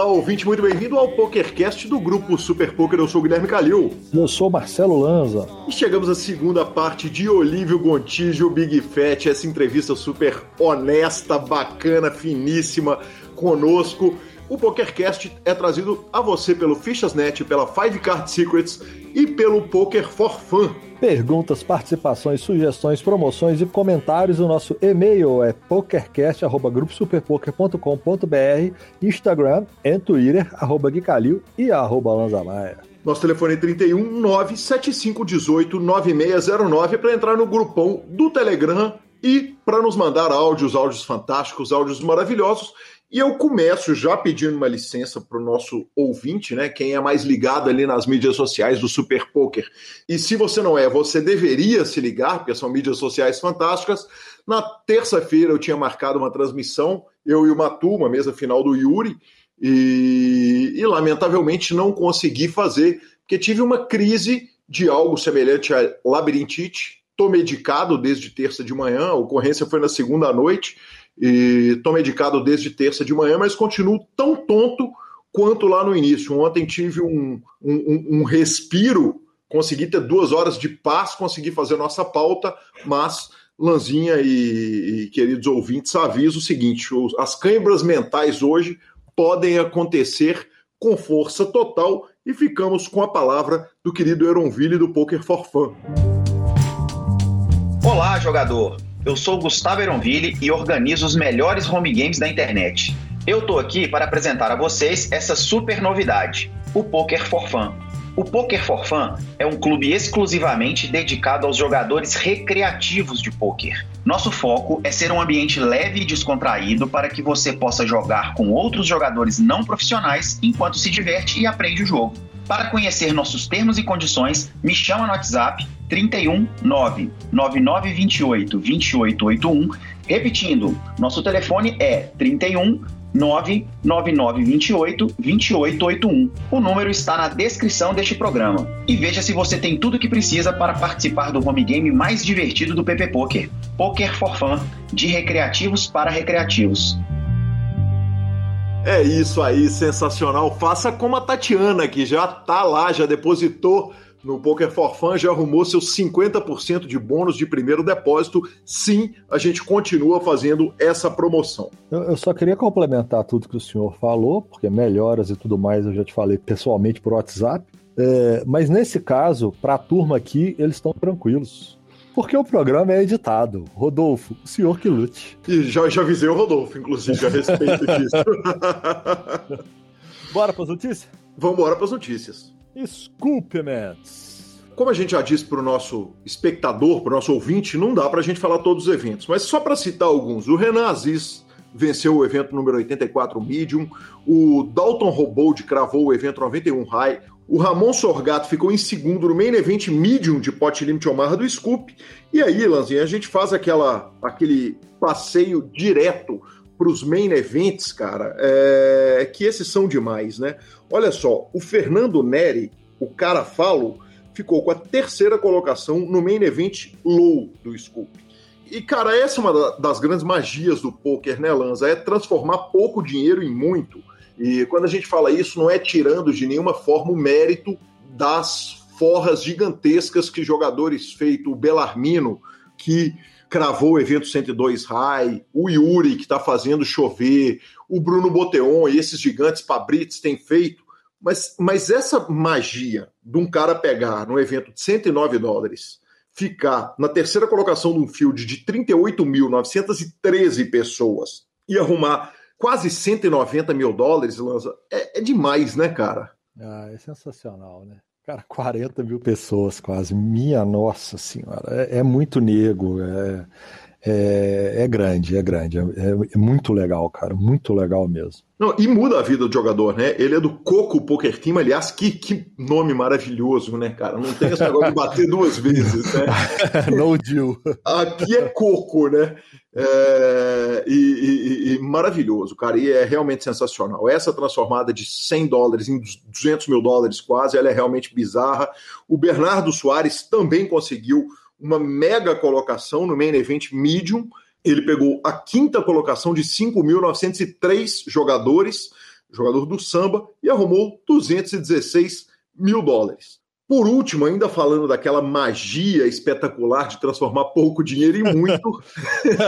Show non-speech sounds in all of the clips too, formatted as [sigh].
Olá, ouvinte, muito bem-vindo ao PokerCast do grupo Super Poker. Eu sou o Guilherme Calil. Eu sou Marcelo Lanza. E chegamos à segunda parte de Olívio Gontijo, Big Fat, essa entrevista super honesta, bacana, finíssima conosco. O PokerCast é trazido a você pelo Fichasnet, pela Five Card Secrets e pelo Poker for Fun. Perguntas, participações, sugestões, promoções e comentários. O nosso e-mail é pokercast.gruposuperpoker.com.br, Instagram e Twitter, arroba Guicalil e arroba Lanzamaia. Nosso telefone é 31 97518 9609 para entrar no grupão do Telegram e para nos mandar áudios, áudios fantásticos, áudios maravilhosos. E eu começo já pedindo uma licença para o nosso ouvinte, né? Quem é mais ligado ali nas mídias sociais do Super Poker. E se você não é, você deveria se ligar, porque são mídias sociais fantásticas. Na terça-feira eu tinha marcado uma transmissão, eu e o Matu, uma mesa final do Yuri, e, e lamentavelmente não consegui fazer, porque tive uma crise de algo semelhante a labirintite. Estou medicado desde terça de manhã, a ocorrência foi na segunda noite e estou medicado desde terça de manhã, mas continuo tão tonto quanto lá no início. Ontem tive um, um, um respiro, consegui ter duas horas de paz, consegui fazer nossa pauta, mas Lanzinha e, e queridos ouvintes, aviso o seguinte: as câimbras mentais hoje podem acontecer com força total e ficamos com a palavra do querido Eronville do Poker for Fun. Olá, jogador! Eu sou Gustavo Eronville e organizo os melhores home games da internet. Eu tô aqui para apresentar a vocês essa super novidade, o Poker for Fun. O Poker for Fun é um clube exclusivamente dedicado aos jogadores recreativos de poker. Nosso foco é ser um ambiente leve e descontraído para que você possa jogar com outros jogadores não profissionais enquanto se diverte e aprende o jogo. Para conhecer nossos termos e condições, me chama no WhatsApp 31 9 9928 2881. Repetindo, nosso telefone é 31 99928 2881. O número está na descrição deste programa. E veja se você tem tudo o que precisa para participar do home game mais divertido do PP Poker. Poker for Fun, de recreativos para recreativos. É isso aí, sensacional. Faça como a Tatiana, que já tá lá, já depositou no Poker for Fun, já arrumou seus 50% de bônus de primeiro depósito. Sim, a gente continua fazendo essa promoção. Eu, eu, só queria complementar tudo que o senhor falou, porque melhoras e tudo mais eu já te falei pessoalmente por WhatsApp. É, mas nesse caso, para a turma aqui, eles estão tranquilos. Porque o programa é editado. Rodolfo, o senhor que lute. E já, já avisei o Rodolfo, inclusive, a respeito disso. [laughs] [laughs] Bora para as notícias? Vamos embora para as notícias. Scoopments. Como a gente já disse para o nosso espectador, para o nosso ouvinte, não dá para a gente falar todos os eventos, mas só para citar alguns. O Renan Aziz venceu o evento número 84 Medium, o Dalton Robold cravou o evento 91 High, o Ramon Sorgato ficou em segundo no main event medium de Pot Limit Omaha do Scoop. E aí, Lanzinha, a gente faz aquela, aquele passeio direto para os main events, cara, é, que esses são demais, né? Olha só, o Fernando Neri, o cara falo, ficou com a terceira colocação no main event low do Scoop. E, cara, essa é uma das grandes magias do poker, né, Lanza? É transformar pouco dinheiro em muito. E quando a gente fala isso, não é tirando de nenhuma forma o mérito das forras gigantescas que jogadores feito o Belarmino, que cravou o evento 102 High, o Yuri, que está fazendo chover, o Bruno Boteon e esses gigantes Pabrits têm feito. Mas, mas essa magia de um cara pegar num evento de 109 dólares, ficar na terceira colocação de um field de 38.913 pessoas e arrumar quase 190 mil dólares, Lanza, é, é demais, né, cara? Ah, é sensacional, né? Cara, 40 mil pessoas quase. Minha nossa senhora. É, é muito nego. É, é, é, grande, é grande. É, é, muito legal, cara. Muito legal mesmo. Não, e muda a vida do jogador, né? Ele é do Coco Poker Team, aliás, que, que nome maravilhoso, né, cara? Não tem esse negócio de bater duas vezes, né? [laughs] no deal. Aqui é Coco, né? É, e, e, e, maravilhoso, cara, e é realmente sensacional. Essa transformada de 100 dólares em 200 mil dólares quase, ela é realmente bizarra. O Bernardo Soares também conseguiu uma mega colocação no main event medium. Ele pegou a quinta colocação de 5.903 jogadores jogador do samba, e arrumou 216 mil dólares. Por último, ainda falando daquela magia espetacular de transformar pouco dinheiro em muito.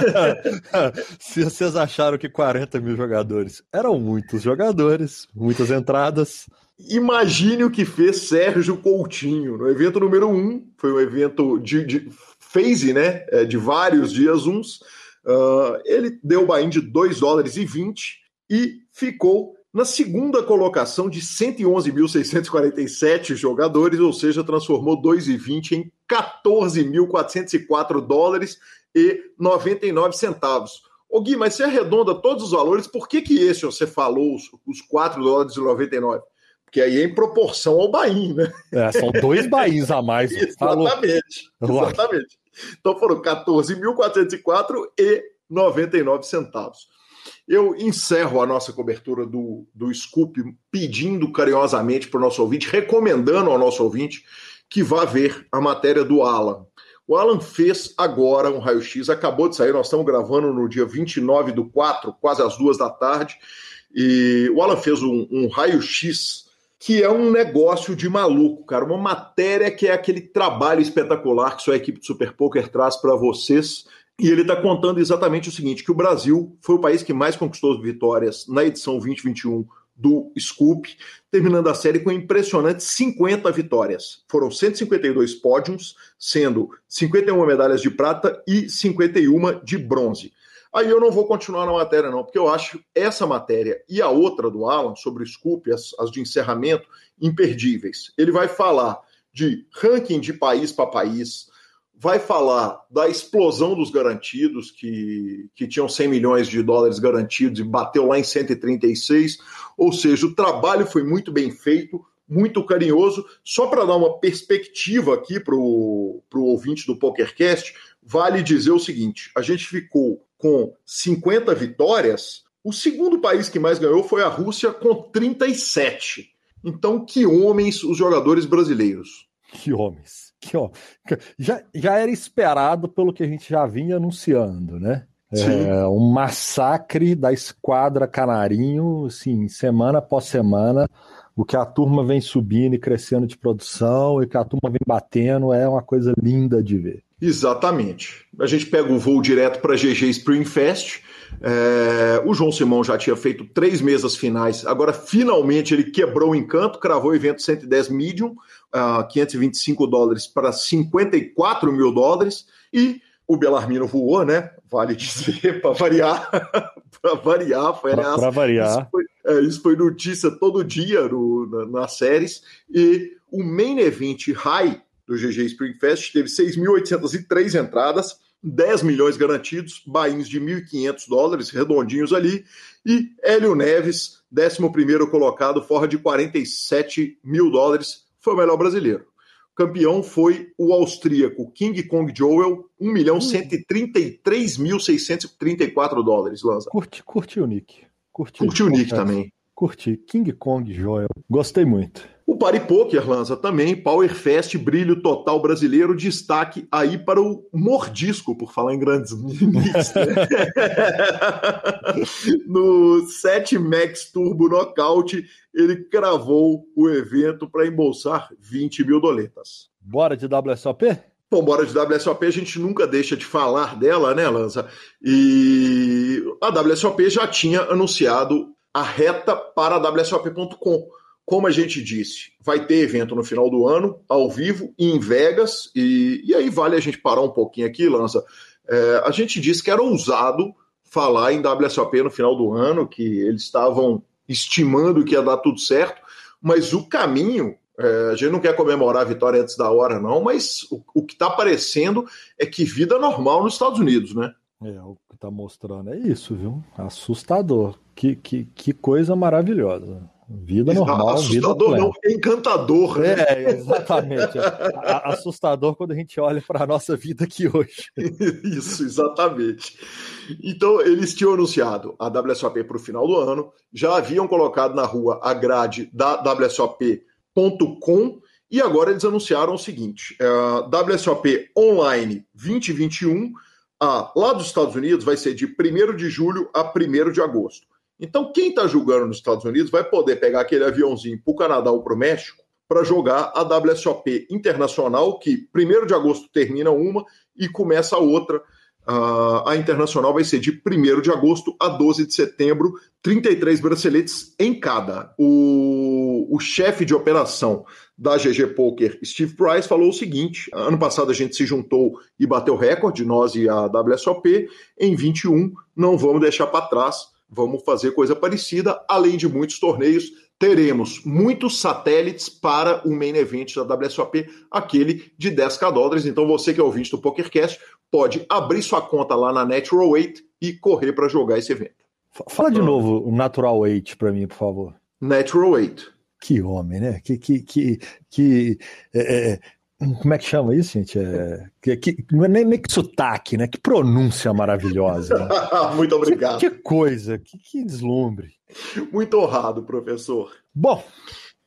[laughs] Se vocês acharam que 40 mil jogadores eram muitos jogadores, muitas entradas. Imagine o que fez Sérgio Coutinho no evento número 1. Um, foi um evento de, de phase, né? É, de vários dias uns. Uh, ele deu o buy de 2 dólares e 20 e ficou na segunda colocação de 111.647 jogadores, ou seja, transformou 2,20 em 14.404 dólares e 99 centavos. Ô Gui, mas você arredonda todos os valores, por que que esse você falou, os, os 4 dólares e 99? Porque aí é em proporção ao Bahia, né? É, são dois Bains a mais. [laughs] exatamente, exatamente. Então foram 14.404 e 99 centavos. Eu encerro a nossa cobertura do, do Scoop pedindo carinhosamente para o nosso ouvinte, recomendando ao nosso ouvinte que vá ver a matéria do Alan. O Alan fez agora um raio-x, acabou de sair, nós estamos gravando no dia 29 do 4, quase às duas da tarde, e o Alan fez um, um raio-x que é um negócio de maluco, cara. Uma matéria que é aquele trabalho espetacular que sua equipe de Super Poker traz para vocês e ele está contando exatamente o seguinte: que o Brasil foi o país que mais conquistou vitórias na edição 2021 do Scoop, terminando a série com impressionantes 50 vitórias. Foram 152 pódios, sendo 51 medalhas de prata e 51 de bronze. Aí eu não vou continuar na matéria, não, porque eu acho essa matéria e a outra do Alan sobre Scoop, as, as de encerramento, imperdíveis. Ele vai falar de ranking de país para país, vai falar da explosão dos garantidos, que, que tinham 100 milhões de dólares garantidos e bateu lá em 136. Ou seja, o trabalho foi muito bem feito, muito carinhoso. Só para dar uma perspectiva aqui para o ouvinte do PokerCast, vale dizer o seguinte: a gente ficou com 50 vitórias. O segundo país que mais ganhou foi a Rússia, com 37. Então, que homens os jogadores brasileiros. Que homens que ó, já, já era esperado pelo que a gente já vinha anunciando, né? É, um massacre da esquadra Canarinho, assim, semana após semana, o que a turma vem subindo e crescendo de produção e que a turma vem batendo é uma coisa linda de ver. Exatamente. A gente pega o voo direto para GG Spring Fest. É, o João Simão já tinha feito três mesas finais, agora finalmente ele quebrou o encanto, cravou o evento 110 medium, uh, 525 dólares para 54 mil dólares, e o Belarmino voou, né? Vale dizer, [laughs] para variar. [laughs] para variar, foi Para variar. Isso foi, é, isso foi, notícia todo dia no, na, nas séries. E o main event high do GG Spring Fest teve 6.803 entradas, 10 milhões garantidos, bains de 1.500 dólares, redondinhos ali, e Hélio Neves, 11 colocado, fora de 47 mil dólares, foi o melhor brasileiro. O campeão foi o austríaco King Kong Joel, 1 milhão 133.634 hum. dólares, Lanza. Curti, curti o Nick. Curti, curti o Nick também. Curti. King Kong Joel. Gostei muito. O Pari Poker lança também Power Fest Brilho Total Brasileiro, destaque aí para o Mordisco, por falar em grandes [laughs] mix, né? [laughs] no 7 Max Turbo Knockout, ele cravou o evento para embolsar 20 mil doletas. Bora de WSOP? Bom, bora de WSOP, a gente nunca deixa de falar dela, né, Lança? E a WSOP já tinha anunciado a reta para WSOP.com como a gente disse, vai ter evento no final do ano, ao vivo, em Vegas, e, e aí vale a gente parar um pouquinho aqui, Lança. É, a gente disse que era ousado falar em WSOP no final do ano, que eles estavam estimando que ia dar tudo certo, mas o caminho, é, a gente não quer comemorar a vitória antes da hora, não, mas o, o que está aparecendo é que vida normal nos Estados Unidos, né? É, o que está mostrando é isso, viu? Assustador. Que, que, que coisa maravilhosa. Vida normal, assustador vida não, encantador. Né? É, exatamente. assustador quando a gente olha para a nossa vida aqui hoje. [laughs] Isso, exatamente. Então, eles tinham anunciado a WSOP para o final do ano, já haviam colocado na rua a grade da WSOP.com e agora eles anunciaram o seguinte: uh, WSOP Online 2021, uh, lá dos Estados Unidos, vai ser de 1 de julho a 1 de agosto. Então, quem está jogando nos Estados Unidos vai poder pegar aquele aviãozinho para o Canadá ou para o México para jogar a WSOP internacional, que 1 de agosto termina uma e começa a outra. Uh, a internacional vai ser de 1 de agosto a 12 de setembro, 33 braceletes em cada. O, o chefe de operação da GG Poker, Steve Price, falou o seguinte: ano passado a gente se juntou e bateu recorde, nós e a WSOP. Em 21, não vamos deixar para trás, vamos fazer coisa parecida, além de muitos torneios. Teremos muitos satélites para o main event da WSOP, aquele de 10k dólares. Então, você que é ouvinte do PokerCast, pode abrir sua conta lá na Natural 8 e correr para jogar esse evento. Fala de novo o Natural 8 para mim, por favor. Natural 8. Que homem, né? Que, que, que, que é, é, como é que chama isso, gente? É, que, que, não é nem, nem que sotaque, né? Que pronúncia maravilhosa. Né? [laughs] Muito obrigado. Que, que coisa, que, que deslumbre. Muito honrado, professor. Bom,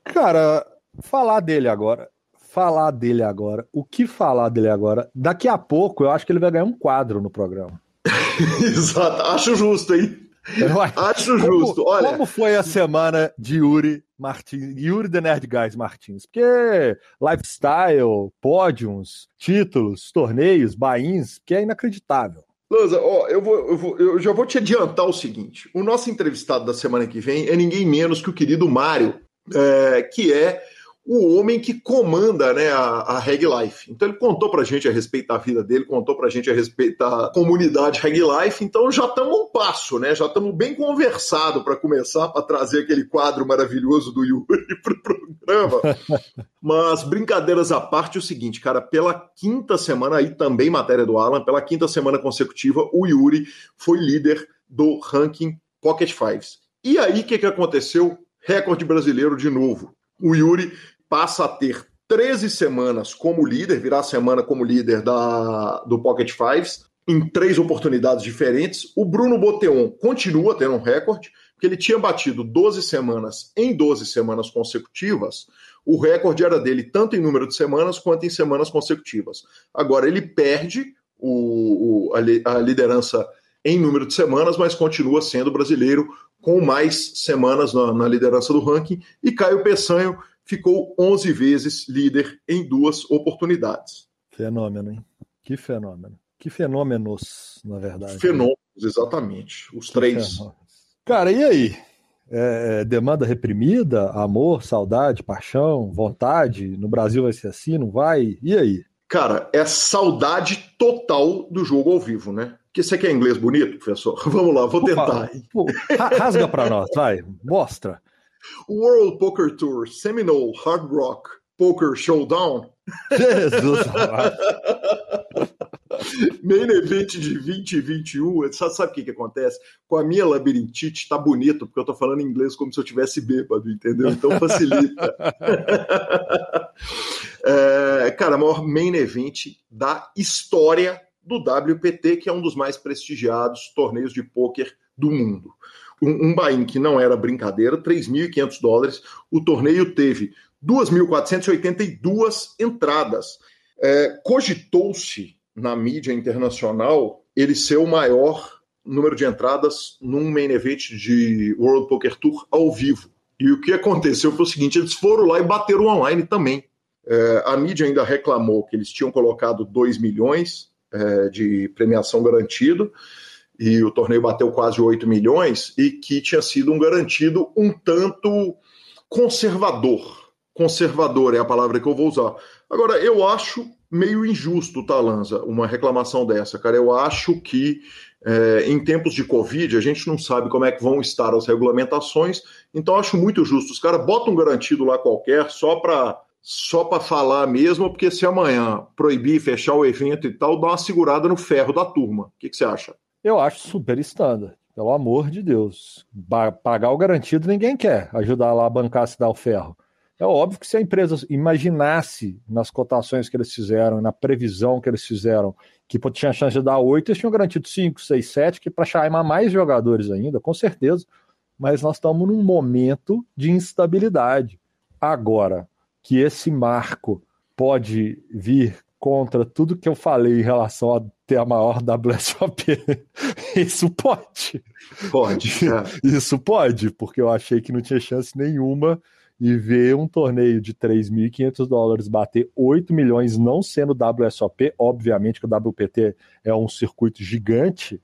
cara, falar dele agora. Falar dele agora. O que falar dele agora? Daqui a pouco eu acho que ele vai ganhar um quadro no programa. [laughs] Exato, acho justo, hein? Acho justo. Como, Olha, como foi a semana de Yuri Martins, Yuri The Nerd Guys Martins? Porque lifestyle, pódios, títulos, torneios, bains, que é inacreditável. Lanza, ó, eu, vou, eu, vou, eu já vou te adiantar o seguinte: o nosso entrevistado da semana que vem é ninguém menos que o querido Mário, é, que é o homem que comanda né, a, a Reg Life. Então ele contou pra gente a respeito da vida dele, contou pra gente a respeito da comunidade Reg Life, então já estamos um passo, né? Já estamos bem conversados para começar, para trazer aquele quadro maravilhoso do Yuri [laughs] pro programa. Mas brincadeiras à parte, é o seguinte, cara, pela quinta semana, aí também matéria do Alan, pela quinta semana consecutiva, o Yuri foi líder do ranking Pocket Fives. E aí, o que, que aconteceu? Recorde brasileiro de novo. O Yuri passa a ter 13 semanas como líder, virar a semana como líder da, do Pocket Fives, em três oportunidades diferentes. O Bruno Boteon continua tendo um recorde, porque ele tinha batido 12 semanas em 12 semanas consecutivas. O recorde era dele tanto em número de semanas quanto em semanas consecutivas. Agora ele perde o, o, a, a liderança em número de semanas, mas continua sendo brasileiro com mais semanas na, na liderança do ranking. E Caio Peçanho ficou 11 vezes líder em duas oportunidades. Fenômeno, hein? Que fenômeno. Que fenômenos, na verdade. Fenômenos, exatamente. Os que três. Fenômenos. Cara, e aí? É, é, demanda reprimida, amor, saudade, paixão, vontade. No Brasil vai ser assim, não vai? E aí? Cara, é saudade total do jogo ao vivo, né? Que você quer inglês bonito, professor? [laughs] Vamos lá, vou tentar. Rasga para nós, vai, mostra. World Poker Tour, Seminole, Hard Rock, Poker Showdown. Jesus! [laughs] Main Event de 2021, sabe, sabe o que, que acontece? Com a minha labirintite tá bonito, porque eu tô falando inglês como se eu tivesse bêbado, entendeu? Então facilita. [laughs] é, cara, maior main event da história do WPT, que é um dos mais prestigiados torneios de pôquer do mundo um, um buy-in que não era brincadeira, 3.500 dólares. O torneio teve 2.482 entradas. É, Cogitou-se na mídia internacional ele ser o maior número de entradas num main event de World Poker Tour ao vivo. E o que aconteceu foi o seguinte: eles foram lá e bateram online também. É, a mídia ainda reclamou que eles tinham colocado 2 milhões é, de premiação garantido e o torneio bateu quase 8 milhões, e que tinha sido um garantido um tanto conservador. Conservador é a palavra que eu vou usar. Agora, eu acho meio injusto, tá, Lanza, uma reclamação dessa, cara. Eu acho que é, em tempos de Covid, a gente não sabe como é que vão estar as regulamentações, então acho muito justo. Os caras botam um garantido lá qualquer só para só para falar mesmo, porque se amanhã proibir, fechar o evento e tal, dá uma segurada no ferro da turma. O que, que você acha? Eu acho super standard. Pelo amor de Deus. Pagar o garantido ninguém quer. Ajudar lá a bancar se dar o ferro. É óbvio que se a empresa imaginasse nas cotações que eles fizeram, na previsão que eles fizeram, que tinha chance de dar 8, eles tinham garantido 5, 6, 7, que para chamar mais jogadores ainda, com certeza. Mas nós estamos num momento de instabilidade. Agora, que esse marco pode vir contra tudo que eu falei em relação a ter a maior WSOP [laughs] Isso pode. Pode. [laughs] É. Isso pode, porque eu achei que não tinha chance nenhuma e ver um torneio de 3.500 dólares bater 8 milhões, não sendo WSOP, obviamente que o WPT é um circuito gigante,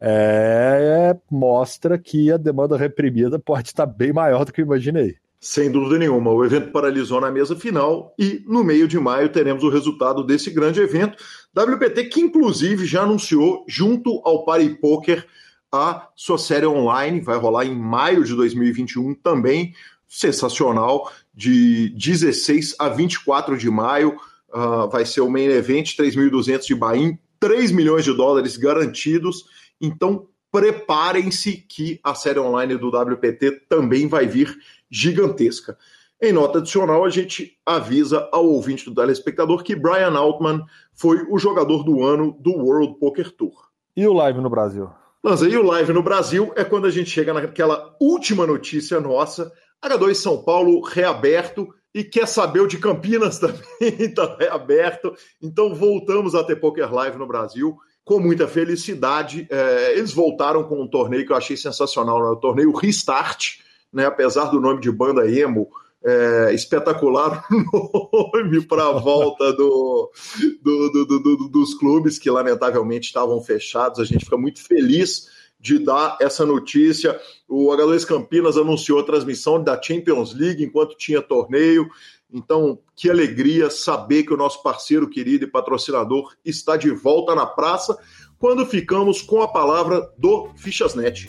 é, mostra que a demanda reprimida pode estar bem maior do que eu imaginei. Sem dúvida nenhuma. O evento paralisou na mesa final e no meio de maio teremos o resultado desse grande evento. WPT que inclusive já anunciou junto ao Party Poker a sua série online, vai rolar em maio de 2021 também sensacional, de 16 a 24 de maio. Uh, vai ser o main event, 3.200 de Bahia, 3 milhões de dólares garantidos. Então, preparem-se que a série online do WPT também vai vir gigantesca. Em nota adicional, a gente avisa ao ouvinte do telespectador que Brian Altman foi o jogador do ano do World Poker Tour. E o live no Brasil? Lança, e o live no Brasil é quando a gente chega naquela última notícia nossa, H2 São Paulo reaberto e quer saber o de Campinas [laughs] também está reaberto. Então voltamos a ter Poker Live no Brasil com muita felicidade. É, eles voltaram com um torneio que eu achei sensacional, né? o torneio Restart, né? apesar do nome de banda emo. É, espetacular [laughs] nome para a volta do, do, do, do, dos clubes que lamentavelmente estavam fechados. A gente fica muito feliz de dar essa notícia. O H2 Campinas anunciou a transmissão da Champions League enquanto tinha torneio. Então, que alegria saber que o nosso parceiro querido e patrocinador está de volta na praça quando ficamos com a palavra do Fichasnet.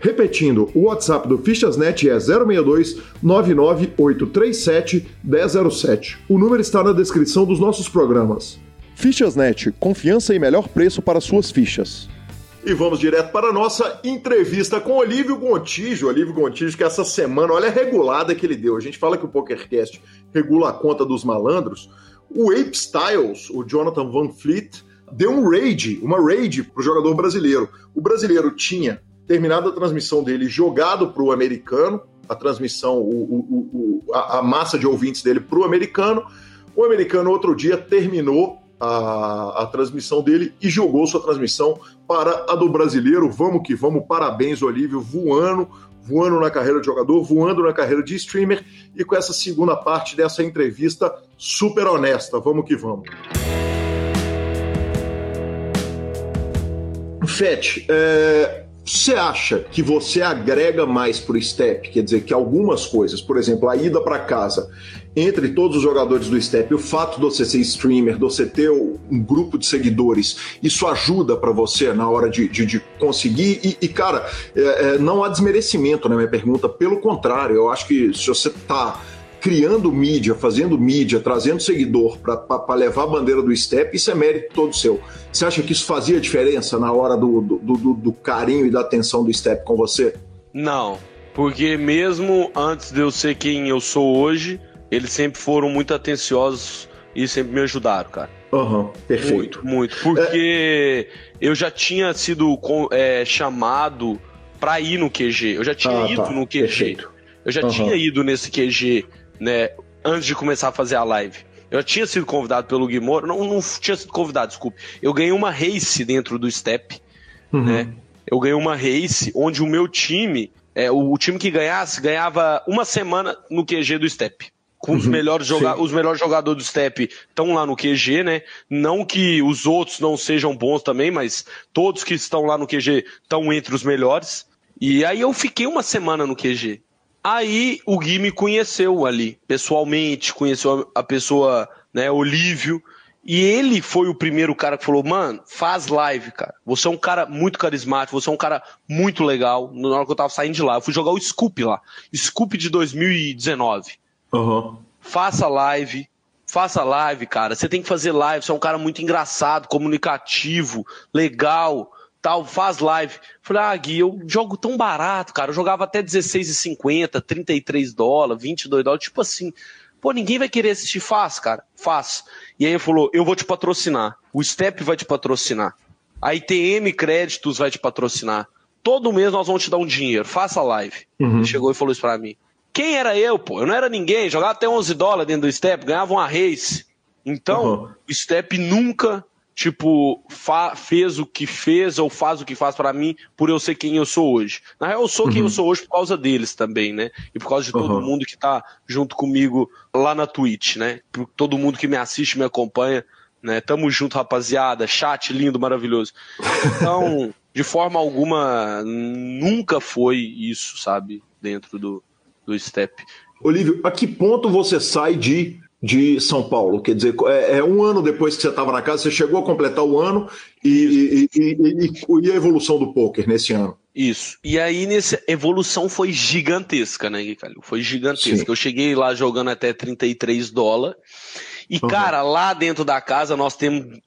Repetindo, o WhatsApp do Fichasnet é 062 99837 1007. O número está na descrição dos nossos programas. Fichasnet, confiança e melhor preço para suas fichas. E vamos direto para a nossa entrevista com Olívio Gontijo. Olívio Gontijo, que essa semana, olha a regulada que ele deu. A gente fala que o PokerCast regula a conta dos malandros. O Ape Styles, o Jonathan Van Fleet, deu um raid, uma raid para o jogador brasileiro. O brasileiro tinha terminado a transmissão dele jogado para o americano, a transmissão, o, o, o, a, a massa de ouvintes dele para o americano. O americano, outro dia, terminou a, a, transmissão dele e jogou sua transmissão para a do brasileiro. Vamos que vamos, parabéns, Olívio, voando, voando na carreira de jogador, voando na carreira de streamer e com essa segunda parte dessa entrevista super honesta. Vamos que vamos. Fete, é, você acha que você agrega mais para o step? Quer dizer, que algumas coisas, por exemplo, a ida para casa, entre todos os jogadores do Step, o fato de você ser streamer, de você ter um grupo de seguidores, isso ajuda para você na hora de, de, de conseguir. E, e cara, é, é, não há desmerecimento na minha pergunta, pelo contrário, eu acho que se você tá criando mídia, fazendo mídia, trazendo seguidor para levar a bandeira do Step, isso é mérito todo seu. Você acha que isso fazia diferença na hora do, do, do, do carinho e da atenção do Step com você? Não, porque mesmo antes de eu ser quem eu sou hoje, eles sempre foram muito atenciosos e sempre me ajudaram, cara. Aham, uhum, perfeito. Muito, muito. Porque é... eu já tinha sido é, chamado pra ir no QG. Eu já tinha ah, ido tá. no QG. Perfeito. Eu já uhum. tinha ido nesse QG, né? Antes de começar a fazer a live. Eu tinha sido convidado pelo Guimor. Não, não tinha sido convidado, desculpe. Eu ganhei uma race dentro do Step, uhum. né? Eu ganhei uma race onde o meu time, é, o, o time que ganhasse, ganhava uma semana no QG do Step com os, uhum, melhores joga os melhores jogadores do Step estão lá no QG, né? Não que os outros não sejam bons também, mas todos que estão lá no QG estão entre os melhores. E aí eu fiquei uma semana no QG. Aí o Gui me conheceu ali, pessoalmente, conheceu a pessoa, né, Olívio. E ele foi o primeiro cara que falou: Mano, faz live, cara. Você é um cara muito carismático, você é um cara muito legal. Na hora que eu tava saindo de lá, eu fui jogar o Scoop lá. Scoop de 2019. Uhum. Faça live. Faça live, cara. Você tem que fazer live. Você é um cara muito engraçado, comunicativo, legal. Tal, faz live. Falei, ah, Gui, eu jogo tão barato, cara. Eu jogava até 16,50, 33 dólares, 22 dólares, tipo assim. Pô, ninguém vai querer assistir, faz, cara, faz. E aí ele falou, eu vou te patrocinar. O Step vai te patrocinar. A ITM Créditos vai te patrocinar. Todo mês nós vamos te dar um dinheiro, faça live. Uhum. Ele chegou e falou isso pra mim. Quem era eu, pô? Eu não era ninguém, jogava até 11 dólares dentro do Step, ganhava uma race. Então, uhum. o Step nunca tipo, fez o que fez ou faz o que faz para mim por eu ser quem eu sou hoje. Na real, eu sou quem eu uhum. sou hoje por causa deles também, né? E por causa de todo uhum. mundo que tá junto comigo lá na Twitch, né? Por todo mundo que me assiste, me acompanha, né? Tamo junto, rapaziada. Chat lindo, maravilhoso. Então, [laughs] de forma alguma, nunca foi isso, sabe? Dentro do, do Step. Olívio, a que ponto você sai de de São Paulo. Quer dizer, é, é um ano depois que você estava na casa, você chegou a completar o ano e, e, e, e, a evolução do poker nesse ano. Isso. E aí, nessa evolução foi gigantesca, né, Guicalho? Foi gigantesca. Sim. Eu cheguei lá jogando até 33 dólares. E, uhum. cara, lá dentro da casa nós temos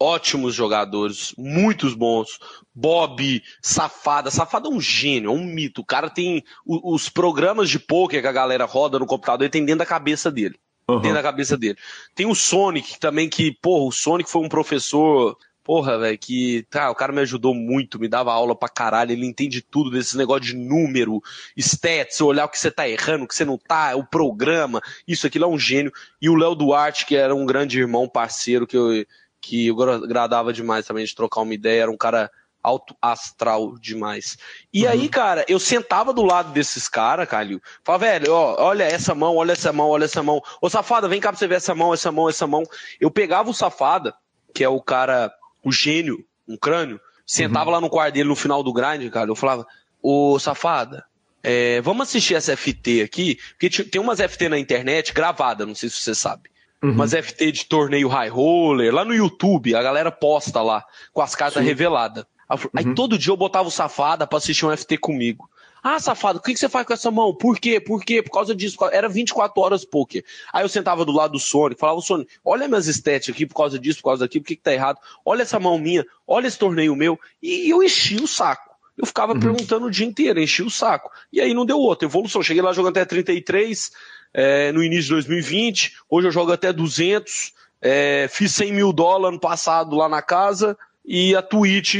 ótimos jogadores, muitos bons. Bob, Safada. Safada é um gênio, é um mito. O cara tem os programas de poker que a galera roda no computador, ele tem dentro da cabeça dele uhum. dentro da cabeça dele. Tem o Sonic também, que, porra, o Sonic foi um professor. Porra, velho, que. Tá, o cara me ajudou muito, me dava aula pra caralho, ele entende tudo desse negócio de número, stats, olhar o que você tá errando, o que você não tá, o programa, isso, aquilo é um gênio. E o Léo Duarte, que era um grande irmão, parceiro, que eu, que eu agradava demais também de trocar uma ideia, era um cara alto astral demais. E uhum. aí, cara, eu sentava do lado desses caras, Calil, falava, velho, ó, olha essa mão, olha essa mão, olha essa mão. Ô, safada, vem cá pra você ver essa mão, essa mão, essa mão. Eu pegava o safada, que é o cara, o gênio, um crânio, sentava uhum. lá no quarto dele no final do grind, cara, eu falava, ô, safada, é, vamos assistir essa FT aqui, porque tem umas FT na internet gravada, não sei se você sabe. Uhum. Umas FT de torneio high roller, lá no YouTube, a galera posta lá, com as cartas reveladas. Aí uhum. todo dia eu botava o safada pra assistir um FT comigo. Ah, safado, o que, que você faz com essa mão? Por quê? Por quê? Por causa disso. Era 24 horas poker. Aí eu sentava do lado do Sonic, falava, Sonic, olha minhas estéticas aqui por causa disso, por causa daquilo, por que, que tá errado? Olha essa mão minha, olha esse torneio meu. E eu enchi o saco. Eu ficava uhum. perguntando o dia inteiro, enchi o saco. E aí não deu outra evolução. Cheguei lá jogando até 33, é, no início de 2020. Hoje eu jogo até 200. É, fiz 100 mil dólares ano passado lá na casa. E a Twitch,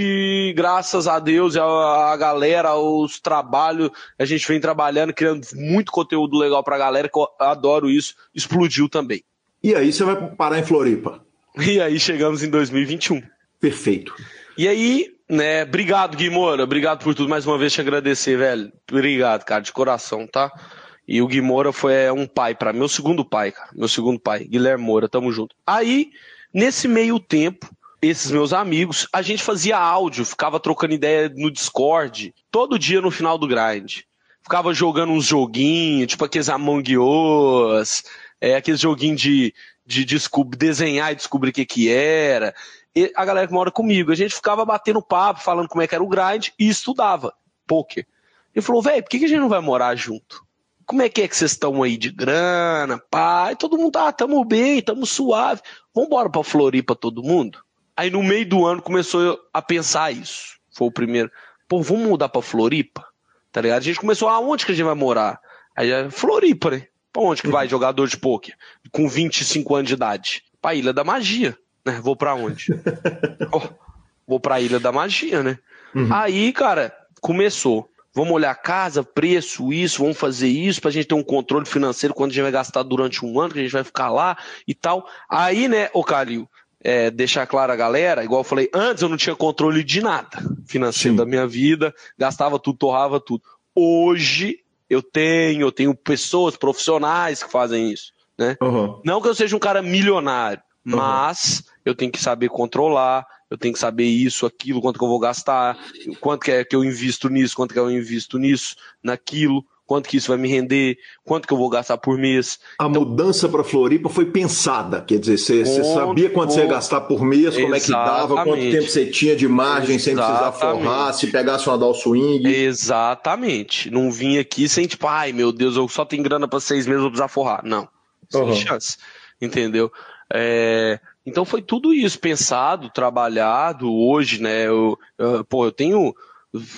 graças a Deus, a, a galera, os trabalhos, a gente vem trabalhando, criando muito conteúdo legal pra galera, que eu adoro isso, explodiu também. E aí você vai parar em Floripa? E aí chegamos em 2021. Perfeito. E aí, né, obrigado, Guimora, obrigado por tudo, mais uma vez te agradecer, velho. Obrigado, cara, de coração, tá? E o Guimora foi é, um pai para meu segundo pai, cara, meu segundo pai, Guilherme Moura, tamo junto. Aí, nesse meio tempo, esses meus amigos, a gente fazia áudio, ficava trocando ideia no Discord, todo dia no final do grind. Ficava jogando uns joguinhos, tipo aqueles Among Us, é, aqueles joguinhos de, de desenhar e descobrir o que que era. E a galera que mora comigo, a gente ficava batendo papo, falando como é que era o grind e estudava poker. Ele falou, velho, por que, que a gente não vai morar junto? Como é que é que vocês estão aí de grana, pai? Todo mundo, ah, tamo bem, tamo suave. Vambora pra Floripa todo mundo? Aí no meio do ano começou a pensar isso. Foi o primeiro. Pô, vamos mudar pra Floripa? Tá ligado? A gente começou, aonde que a gente vai morar? Aí é Floripa, né? Pra onde que vai jogador de pôquer? Com 25 anos de idade? Pra Ilha da Magia, né? Vou pra onde? [laughs] oh, vou pra Ilha da Magia, né? Uhum. Aí, cara, começou. Vamos olhar casa, preço, isso, vamos fazer isso pra gente ter um controle financeiro quando a gente vai gastar durante um ano, que a gente vai ficar lá e tal. Aí, né, ô Calil, é, deixar claro a galera, igual eu falei, antes eu não tinha controle de nada financeiro Sim. da minha vida, gastava tudo, torrava tudo. Hoje eu tenho, eu tenho pessoas profissionais que fazem isso, né? Uhum. Não que eu seja um cara milionário, uhum. mas eu tenho que saber controlar, eu tenho que saber isso, aquilo, quanto que eu vou gastar, quanto que é que eu invisto nisso, quanto que eu invisto nisso, naquilo quanto que isso vai me render, quanto que eu vou gastar por mês. A então, mudança para Floripa foi pensada, quer dizer, você, você sabia quanto você ia gastar por mês, como é que dava, quanto tempo você tinha de margem Exatamente. sem precisar forrar, se pegasse uma Dal Swing. Exatamente. Não vim aqui sem tipo, ai meu Deus, eu só tenho grana para seis meses, vou precisar forrar. Não, sem uhum. chance. Entendeu? É, Então foi tudo isso pensado, trabalhado. Hoje, né? Eu, eu, pô, eu tenho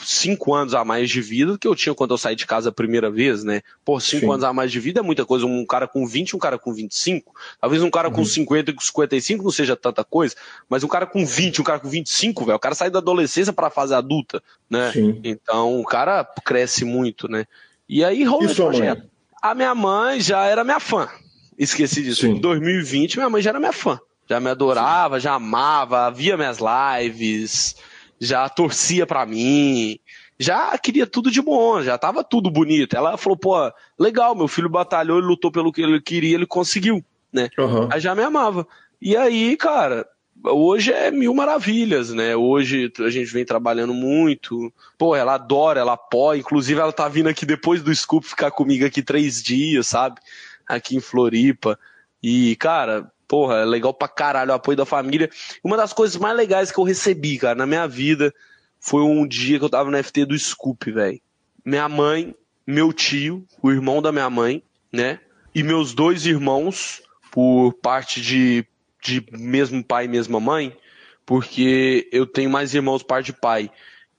cinco anos a mais de vida do que eu tinha quando eu saí de casa a primeira vez, né? Pô, cinco Sim. anos a mais de vida é muita coisa. Um cara com 20, um cara com 25. Talvez um cara uhum. com 50 e com 55 não seja tanta coisa, mas um cara com 20, um cara com 25, velho, o cara sai da adolescência para a fase adulta, né? Sim. Então o cara cresce muito, né? E aí rolou o projeto. Mãe? A minha mãe já era minha fã. Esqueci disso. Sim. Em 2020, minha mãe já era minha fã. Já me adorava, Sim. já amava, via minhas lives já torcia para mim, já queria tudo de bom, já tava tudo bonito. Ela falou, pô, legal, meu filho batalhou, ele lutou pelo que ele queria, ele conseguiu, né? Uhum. Aí já me amava. E aí, cara, hoje é mil maravilhas, né? Hoje a gente vem trabalhando muito. Pô, ela adora, ela apoia. Inclusive, ela tá vindo aqui depois do Scoop ficar comigo aqui três dias, sabe? Aqui em Floripa. E, cara, porra, é legal pra caralho o apoio da família. Uma das coisas mais legais que eu recebi, cara, na minha vida foi um dia que eu tava no FT do Scoop, velho. Minha mãe, meu tio, o irmão da minha mãe, né? E meus dois irmãos, por parte de, de mesmo pai e mesma mãe, porque eu tenho mais irmãos por parte de pai.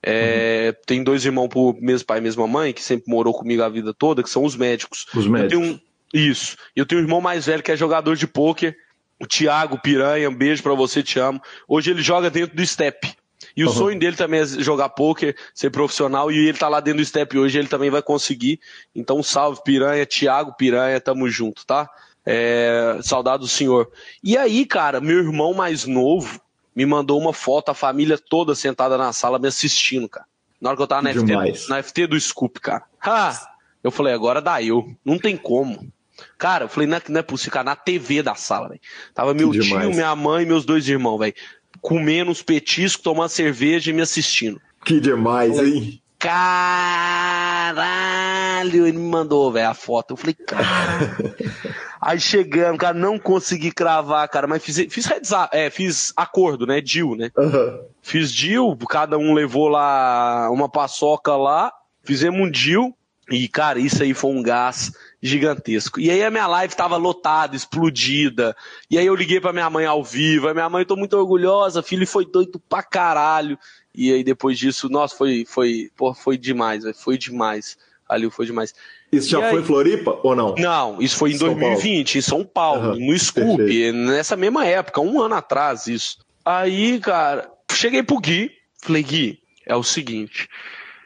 É, uhum. Tem dois irmãos por mesmo pai e mesma mãe, que sempre morou comigo a vida toda, que são os médicos. Os médicos. Eu um, isso. Eu tenho um irmão mais velho que é jogador de pôquer, o Thiago Piranha, um beijo para você, te amo. Hoje ele joga dentro do Step. E uhum. o sonho dele também é jogar poker, ser profissional, e ele tá lá dentro do Step hoje, ele também vai conseguir. Então, salve Piranha, Thiago Piranha, tamo junto, tá? É, saudade do senhor. E aí, cara, meu irmão mais novo me mandou uma foto, a família toda sentada na sala me assistindo, cara. Na hora que eu tava na FT, na FT do Scoop, cara. Ha! Eu falei, agora dá eu. Não tem como. Cara, eu falei, não é, não é possível, cara, na TV da sala, velho. Tava meu tio, minha mãe e meus dois irmãos, velho, comendo uns petiscos, tomando cerveja e me assistindo. Que demais, falei, hein? Caralho, ele me mandou, velho, a foto. Eu falei, caralho. [laughs] Aí chegando, cara, não consegui cravar, cara, mas fiz, fiz, é, fiz acordo, né? Deal, né? Uhum. Fiz deal, cada um levou lá uma paçoca lá, fizemos um deal. E, cara, isso aí foi um gás gigantesco. E aí a minha live estava lotada, explodida. E aí eu liguei para minha mãe ao vivo. A minha mãe, tô muito orgulhosa, filho, foi doido pra caralho. E aí depois disso, nossa, foi, foi, pô, foi demais, foi demais. Ali foi demais. Isso já aí... foi Floripa ou não? Não, isso foi em São 2020, Paulo. em São Paulo, uhum, no Scoop, perfeito. nessa mesma época, um ano atrás, isso. Aí, cara, cheguei pro Gui, falei, Gui, é o seguinte,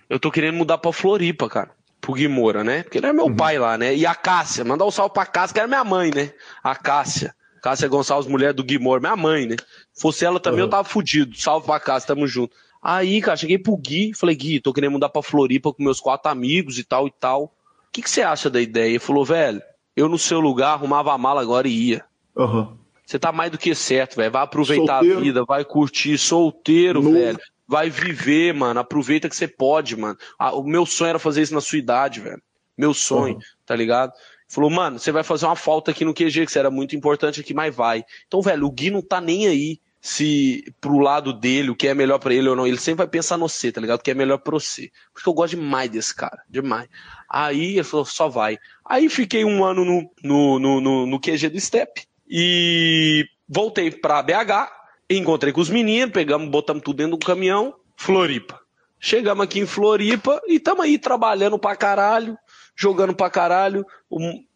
eu tô querendo mudar pra Floripa, cara pro Gui Moura, né? Porque ele era meu uhum. pai lá, né? E a Cássia, mandar um salve pra Cássia, que era minha mãe, né? A Cássia. Cássia Gonçalves, mulher do Gui Moura, minha mãe, né? Fosse ela também, uhum. eu tava fudido. Salve pra Cássia, tamo junto. Aí, cara, cheguei pro Gui, falei, Gui, tô querendo mudar pra Floripa com meus quatro amigos e tal e tal. O que, que você acha da ideia? Ele falou, velho, eu no seu lugar arrumava a mala agora e ia. Uhum. Você tá mais do que certo, velho. Vai aproveitar solteiro. a vida, vai curtir, solteiro, Novo. velho. Vai viver, mano. Aproveita que você pode, mano. Ah, o meu sonho era fazer isso na sua idade, velho. Meu sonho, uhum. tá ligado? Falou, mano, você vai fazer uma falta aqui no QG, que você era muito importante aqui, mas vai. Então, velho, o Gui não tá nem aí se pro lado dele, o que é melhor para ele ou não. Ele sempre vai pensar no você, tá ligado? O que é melhor pra você. Porque eu gosto demais desse cara, demais. Aí ele falou, só vai. Aí fiquei um ano no, no, no, no, no QG do Step e voltei pra BH, Encontrei com os meninos, pegamos, botamos tudo dentro do caminhão, Floripa. Chegamos aqui em Floripa e estamos aí trabalhando pra caralho, jogando pra caralho.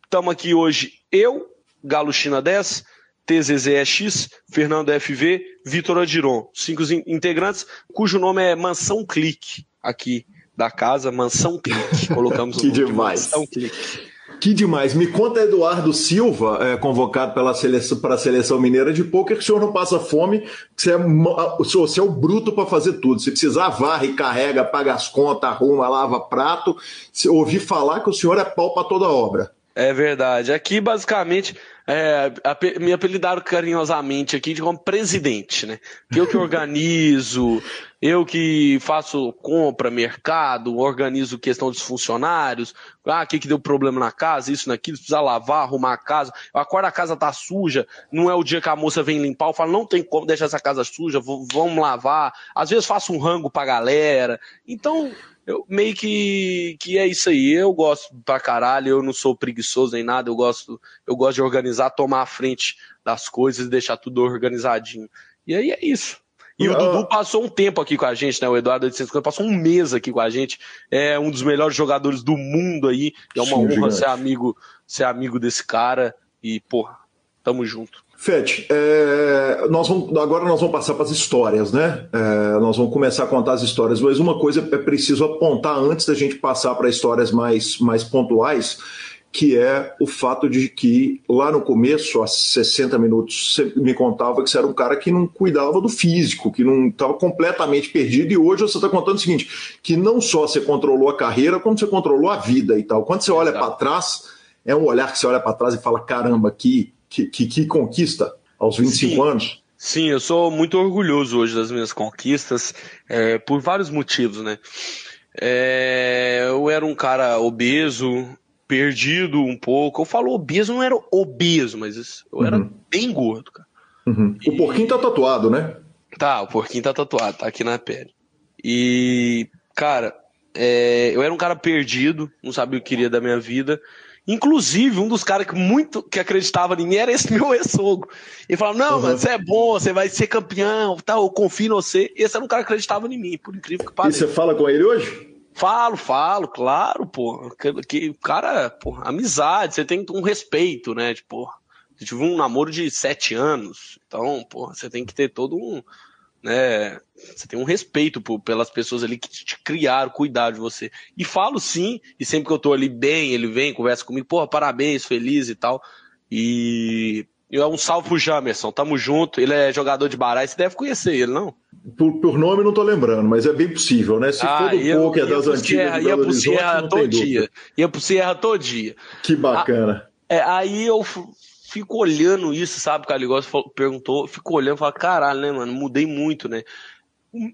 Estamos aqui hoje eu, Galo China 10, TZZX, Fernando FV, Vitor Adiron. Cinco integrantes, cujo nome é Mansão Clique, aqui da casa, Mansão Clique. [laughs] Colocamos o nome demais. De Mansão Clique. Que demais. Me conta Eduardo Silva, é, convocado pela seleção, para a seleção mineira de pôquer, que o senhor não passa fome, você é, você é o bruto para fazer tudo. Se precisar, varre, carrega, paga as contas, arruma, lava prato. Se ouvi falar que o senhor é pau para toda obra. É verdade. Aqui, basicamente, é, me apelidaram carinhosamente aqui de como presidente, né? Eu que [laughs] organizo, eu que faço compra, mercado, organizo questão dos funcionários, ah, o que, que deu problema na casa, isso, naquilo, precisa lavar, arrumar a casa, eu acordo a casa tá suja, não é o dia que a moça vem limpar, eu falo, não tem como deixar essa casa suja, vamos lavar, às vezes faço um rango pra galera, então eu meio que, que é isso aí. Eu gosto pra caralho, eu não sou preguiçoso nem nada, eu gosto, eu gosto de organizar, tomar a frente das coisas e deixar tudo organizadinho. E aí é isso. E o Dudu passou um tempo aqui com a gente, né? O Eduardo 850 passou um mês aqui com a gente. É um dos melhores jogadores do mundo aí. É uma Sim, honra gigante. ser amigo, ser amigo desse cara. E, porra, tamo junto. Fete, é, nós vamos, agora nós vamos passar para as histórias, né? É, nós vamos começar a contar as histórias, mas uma coisa é preciso apontar antes da gente passar para histórias mais, mais pontuais, que é o fato de que lá no começo, há 60 minutos, você me contava que você era um cara que não cuidava do físico, que não estava completamente perdido, e hoje você está contando o seguinte: que não só você controlou a carreira, como você controlou a vida e tal. Quando você olha para trás, é um olhar que você olha para trás e fala: caramba, que que, que, que conquista aos 25 Sim. anos. Sim, eu sou muito orgulhoso hoje das minhas conquistas, é, por vários motivos, né? É, eu era um cara obeso, perdido um pouco. Eu falo obeso, não era obeso, mas eu era uhum. bem gordo, cara. Uhum. E... O porquinho tá tatuado, né? Tá, o porquinho tá tatuado, tá aqui na pele. E, cara, é, eu era um cara perdido, não sabia o que queria da minha vida. Inclusive, um dos caras que muito que acreditava em mim era esse [laughs] meu ex-sogro. Ele falava: Não, uhum. mano, você é bom, você vai ser campeão, tá, eu confio em você. Esse era um cara que acreditava em mim, por incrível que pareça. E você fala com ele hoje? Falo, falo, claro, pô. Que, que cara, pô, amizade, você tem um respeito, né? Tipo, eu tive um namoro de sete anos, então, pô, você tem que ter todo um, né? Você tem um respeito por, pelas pessoas ali que te criaram, cuidaram de você. E falo sim, e sempre que eu tô ali bem, ele vem, conversa comigo, porra, parabéns, feliz e tal. E é um salve pro Jamerson, tamo junto. Ele é jogador de baralho, você deve conhecer ele, não? Por, por nome não tô lembrando, mas é bem possível, né? Se ah, for do ia, poker das antigas Sierra, ia pro Sierra todo dia. Ia pro Sierra todo dia. Que bacana. A, é, aí eu fico olhando isso, sabe? O Caligócio perguntou, fico olhando e falo, caralho, né, mano? Mudei muito, né?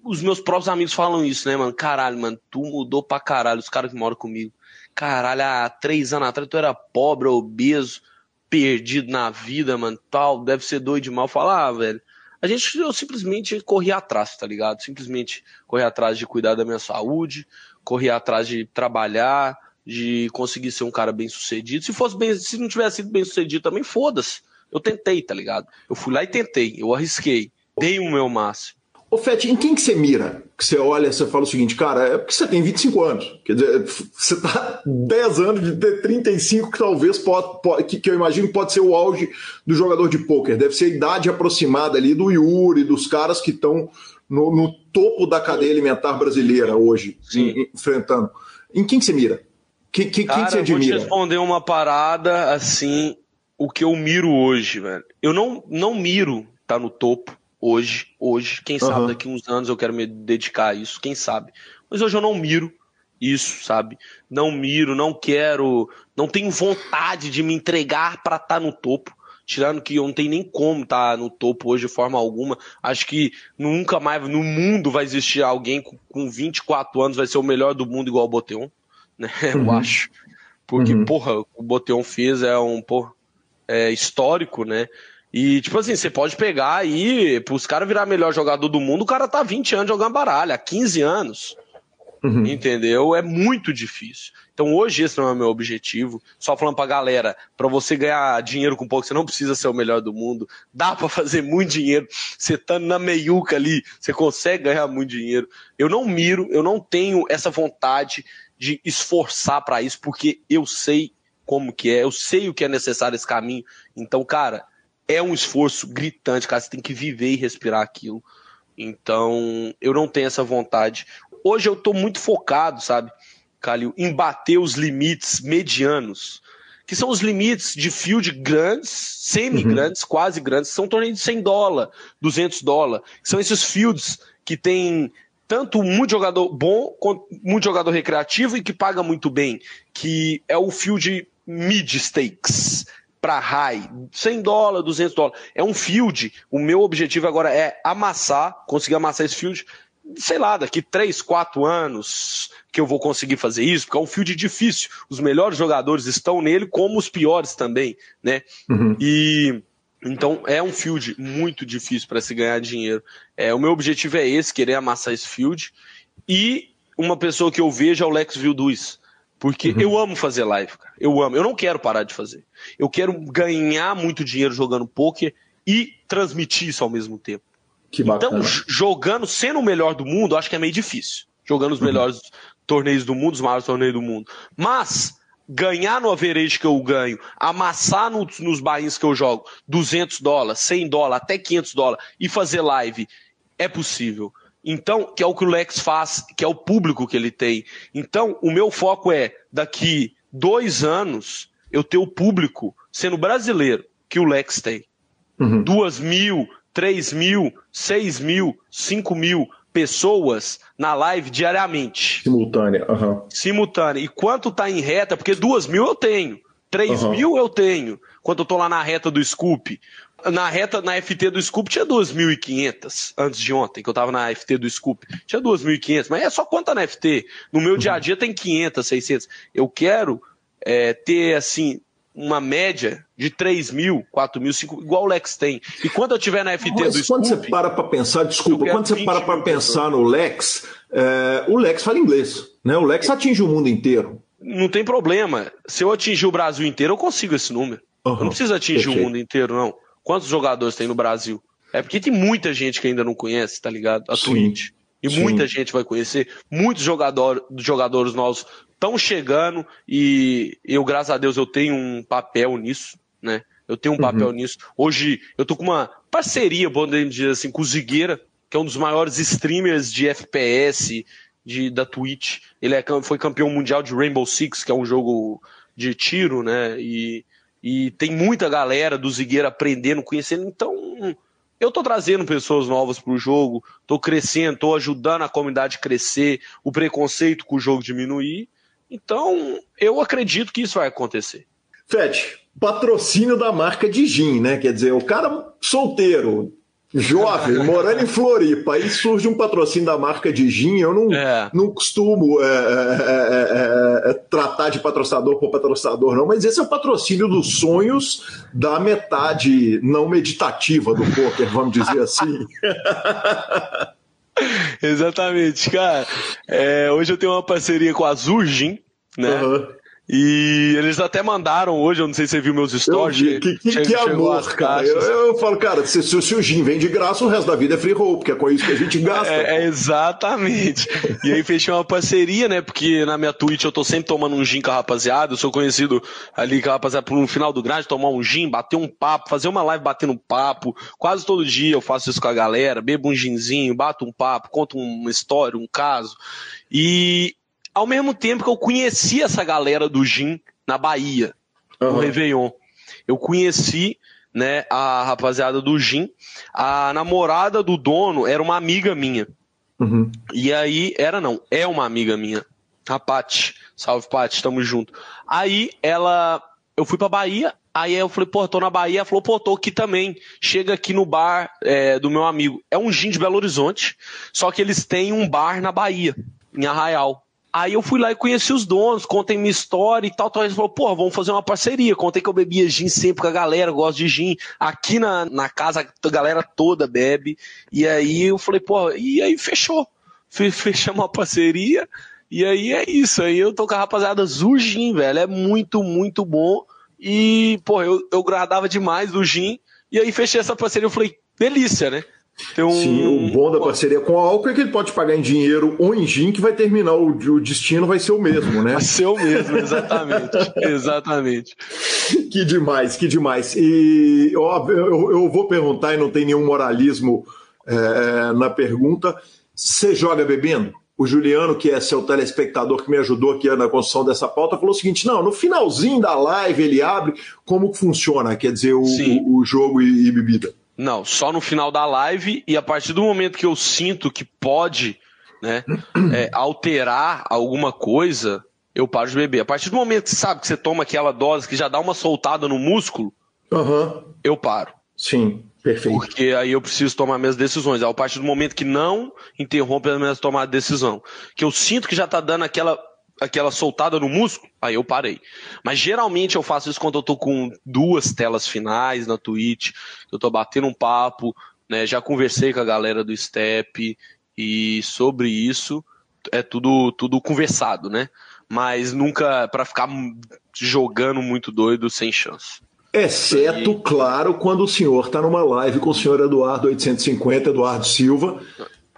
Os meus próprios amigos falam isso, né, mano? Caralho, mano, tu mudou pra caralho, os caras que moram comigo. Caralho, há três anos atrás tu era pobre, obeso, perdido na vida, mano, tal, deve ser doido demais. Eu falo, ah, velho, a gente, eu simplesmente corri atrás, tá ligado? Simplesmente corri atrás de cuidar da minha saúde, corri atrás de trabalhar, de conseguir ser um cara bem sucedido. Se fosse bem, se não tivesse sido bem sucedido também, foda-se. Eu tentei, tá ligado? Eu fui lá e tentei, eu arrisquei, dei o meu máximo. Ô, Fete, em quem que você mira? Que você olha, você fala o seguinte, cara, é porque você tem 25 anos. Quer dizer, [laughs] você tá 10 anos de ter 35, que talvez pode, pode que, que, eu imagino pode ser o auge do jogador de pôquer. Deve ser a idade aproximada ali do Yuri, dos caras que estão no, no, topo da cadeia alimentar brasileira hoje, em, enfrentando. Em quem que você mira? Que, que, Cara, quem você admira? Eu vou te responder uma parada assim, o que eu miro hoje, velho. Eu não, não miro tá no topo hoje, hoje. Quem uhum. sabe daqui uns anos eu quero me dedicar a isso, quem sabe. Mas hoje eu não miro isso, sabe? Não miro, não quero, não tenho vontade de me entregar para estar tá no topo. Tirando que eu não tenho nem como estar tá no topo hoje de forma alguma. Acho que nunca mais no mundo vai existir alguém com, com 24 anos vai ser o melhor do mundo igual o Boteon né? [laughs] Uhum. Eu acho. Porque, uhum. porra, o Boteon fez é um, porra, é histórico, né? E, tipo assim, você pode pegar aí, pros caras virar melhor jogador do mundo, o cara tá 20 anos jogando baralho, há 15 anos. Uhum. Entendeu? É muito difícil. Então hoje esse não é o meu objetivo. Só falando pra galera, para você ganhar dinheiro com pouco, você não precisa ser o melhor do mundo. Dá para fazer muito dinheiro. Você tá na meiuca ali, você consegue ganhar muito dinheiro. Eu não miro, eu não tenho essa vontade de esforçar para isso, porque eu sei como que é, eu sei o que é necessário esse caminho. Então, cara, é um esforço gritante, cara, você tem que viver e respirar aquilo. Então, eu não tenho essa vontade. Hoje eu tô muito focado, sabe, Calil, em bater os limites medianos, que são os limites de field grandes, semi-grandes, uhum. quase grandes, são torneios de 100 dólares, 200 dólares. São esses fields que tem tanto muito jogador bom quanto muito jogador recreativo e que paga muito bem, que é o field mid stakes para high, 100 dólares, 200 dólares. É um field. O meu objetivo agora é amassar, conseguir amassar esse field. Sei lá, daqui 3, 4 anos que eu vou conseguir fazer isso, porque é um field difícil. Os melhores jogadores estão nele, como os piores também, né? Uhum. E então é um field muito difícil para se ganhar dinheiro. É, o meu objetivo é esse, querer amassar esse field. E uma pessoa que eu vejo é o Lex Vilduz. Porque uhum. eu amo fazer live, cara. Eu amo. Eu não quero parar de fazer. Eu quero ganhar muito dinheiro jogando poker e transmitir isso ao mesmo tempo. Que bacana. Então, jogando, sendo o melhor do mundo, acho que é meio difícil. Jogando os uhum. melhores torneios do mundo, os maiores torneios do mundo. Mas, ganhar no average que eu ganho, amassar no, nos bains que eu jogo 200 dólares, 100 dólares, até 500 dólares e fazer live, é possível. Então, que é o que o Lex faz, que é o público que ele tem. Então, o meu foco é, daqui dois anos, eu ter o público sendo brasileiro que o Lex tem. Uhum. Duas mil, três mil, seis mil, cinco mil pessoas na live diariamente. Simultânea. Uhum. Simultânea. E quanto tá em reta? Porque duas mil eu tenho. três uhum. mil eu tenho. Quando eu tô lá na reta do Scoop na reta, na FT do Scoop tinha 2.500 antes de ontem, que eu tava na FT do Scoop. Tinha 2.500, mas é só quanto na FT. No meu dia a dia tem 500, 600. Eu quero é, ter, assim, uma média de 3 mil, 4 mil, 5 igual o Lex tem. E quando eu tiver na FT mas do Scoop... quando você para para pensar, desculpa, quando você para para pensar no Lex, é, o Lex fala inglês, né? O Lex atinge o mundo inteiro. Não tem problema. Se eu atingir o Brasil inteiro, eu consigo esse número. Uhum, eu não preciso atingir perfeito. o mundo inteiro, não. Quantos jogadores tem no Brasil? É porque tem muita gente que ainda não conhece, tá ligado? A Sim. Twitch. E Sim. muita gente vai conhecer. Muitos jogador, jogadores novos estão chegando e eu, graças a Deus, eu tenho um papel nisso, né? Eu tenho um uhum. papel nisso. Hoje eu tô com uma parceria, podemos dizer assim, com o Zigueira, que é um dos maiores streamers de FPS de, da Twitch. Ele é, foi campeão mundial de Rainbow Six, que é um jogo de tiro, né? E e tem muita galera do Zigueira aprendendo, conhecendo. Então, eu tô trazendo pessoas novas pro jogo, tô crescendo, tô ajudando a comunidade a crescer, o preconceito com o jogo diminuir. Então, eu acredito que isso vai acontecer. Fete, patrocínio da marca de gin, né? Quer dizer, o cara solteiro, jovem, [laughs] morando em Floripa, aí surge um patrocínio da marca de gin. Eu não, é. não costumo é é, é, é, é, tratar de patrocinador por patrocinador, não, mas esse é o patrocínio dos sonhos da metade não meditativa do poker, vamos dizer assim. [laughs] Exatamente, cara. hoje eu tenho uma parceria com a Azul Gin, né? Uhum. E eles até mandaram hoje, eu não sei se você viu meus stories. Que, que, que amor, cara. Eu, eu, falo, cara, se, se, se, o gin vem de graça, o resto da vida é free roll, porque é com isso que a gente gasta. É, é exatamente. e aí fechei uma parceria, né? Porque na minha Twitch eu tô sempre tomando um gin com a rapaziada. Eu sou conhecido ali com a rapaziada por final do grande, tomar um gin, bater um papo, fazer uma live batendo papo. Quase todo dia eu faço isso com a galera, bebo um ginzinho, bato um papo, conto uma história, um caso. E ao mesmo tempo que eu conheci essa galera do Gin na Bahia, uhum. no Réveillon. Eu conheci né, a rapaziada do Gin. A namorada do dono era uma amiga minha. Uhum. E aí, era não, é uma amiga minha. A Paty. Salve, Paty, tamo junto. Aí ela. Eu fui pra Bahia, aí eu falei, pô, tô na Bahia. Ela falou, pô, tô aqui também. Chega aqui no bar é, do meu amigo. É um gin de Belo Horizonte, só que eles têm um bar na Bahia, em Arraial. Aí eu fui lá e conheci os donos, contei minha história e tal. Então eles falaram, porra, vamos fazer uma parceria. Contei que eu bebia gin sempre com a galera, gosto de gin. Aqui na, na casa a galera toda bebe. E aí eu falei, porra, e aí fechou. [laughs] Fechamos uma parceria. E aí é isso. Aí eu tô com a rapaziada Zugin, velho. É muito, muito bom. E, porra, eu, eu gradava demais do gin. E aí fechei essa parceria. Eu falei, delícia, né? Um... Sim, o bom da parceria com a álcool é que ele pode pagar em dinheiro ou em gin, que vai terminar, o, o destino vai ser o mesmo, né? [laughs] Vai ser o mesmo, exatamente. [laughs] exatamente. Que demais, que demais. E ó, eu, eu vou perguntar, e não tem nenhum moralismo é, na pergunta: você joga bebendo? O Juliano, que é seu telespectador que me ajudou aqui na construção dessa pauta, falou o seguinte: não, no finalzinho da live ele abre como funciona, quer dizer, o, o, o jogo e, e bebida. Não, só no final da live e a partir do momento que eu sinto que pode né, é, alterar alguma coisa, eu paro de beber. A partir do momento que sabe que você toma aquela dose que já dá uma soltada no músculo, uhum. eu paro. Sim, perfeito. Porque aí eu preciso tomar minhas decisões. A partir do momento que não interrompe a minha tomada de decisão, que eu sinto que já tá dando aquela aquela soltada no músculo, aí eu parei. Mas geralmente eu faço isso quando eu tô com duas telas finais na Twitch, eu tô batendo um papo, né? Já conversei com a galera do Step e sobre isso. é tudo, tudo conversado, né? Mas nunca para ficar jogando muito doido sem chance. Exceto, e... claro, quando o senhor está numa live com o senhor Eduardo 850, Eduardo Silva,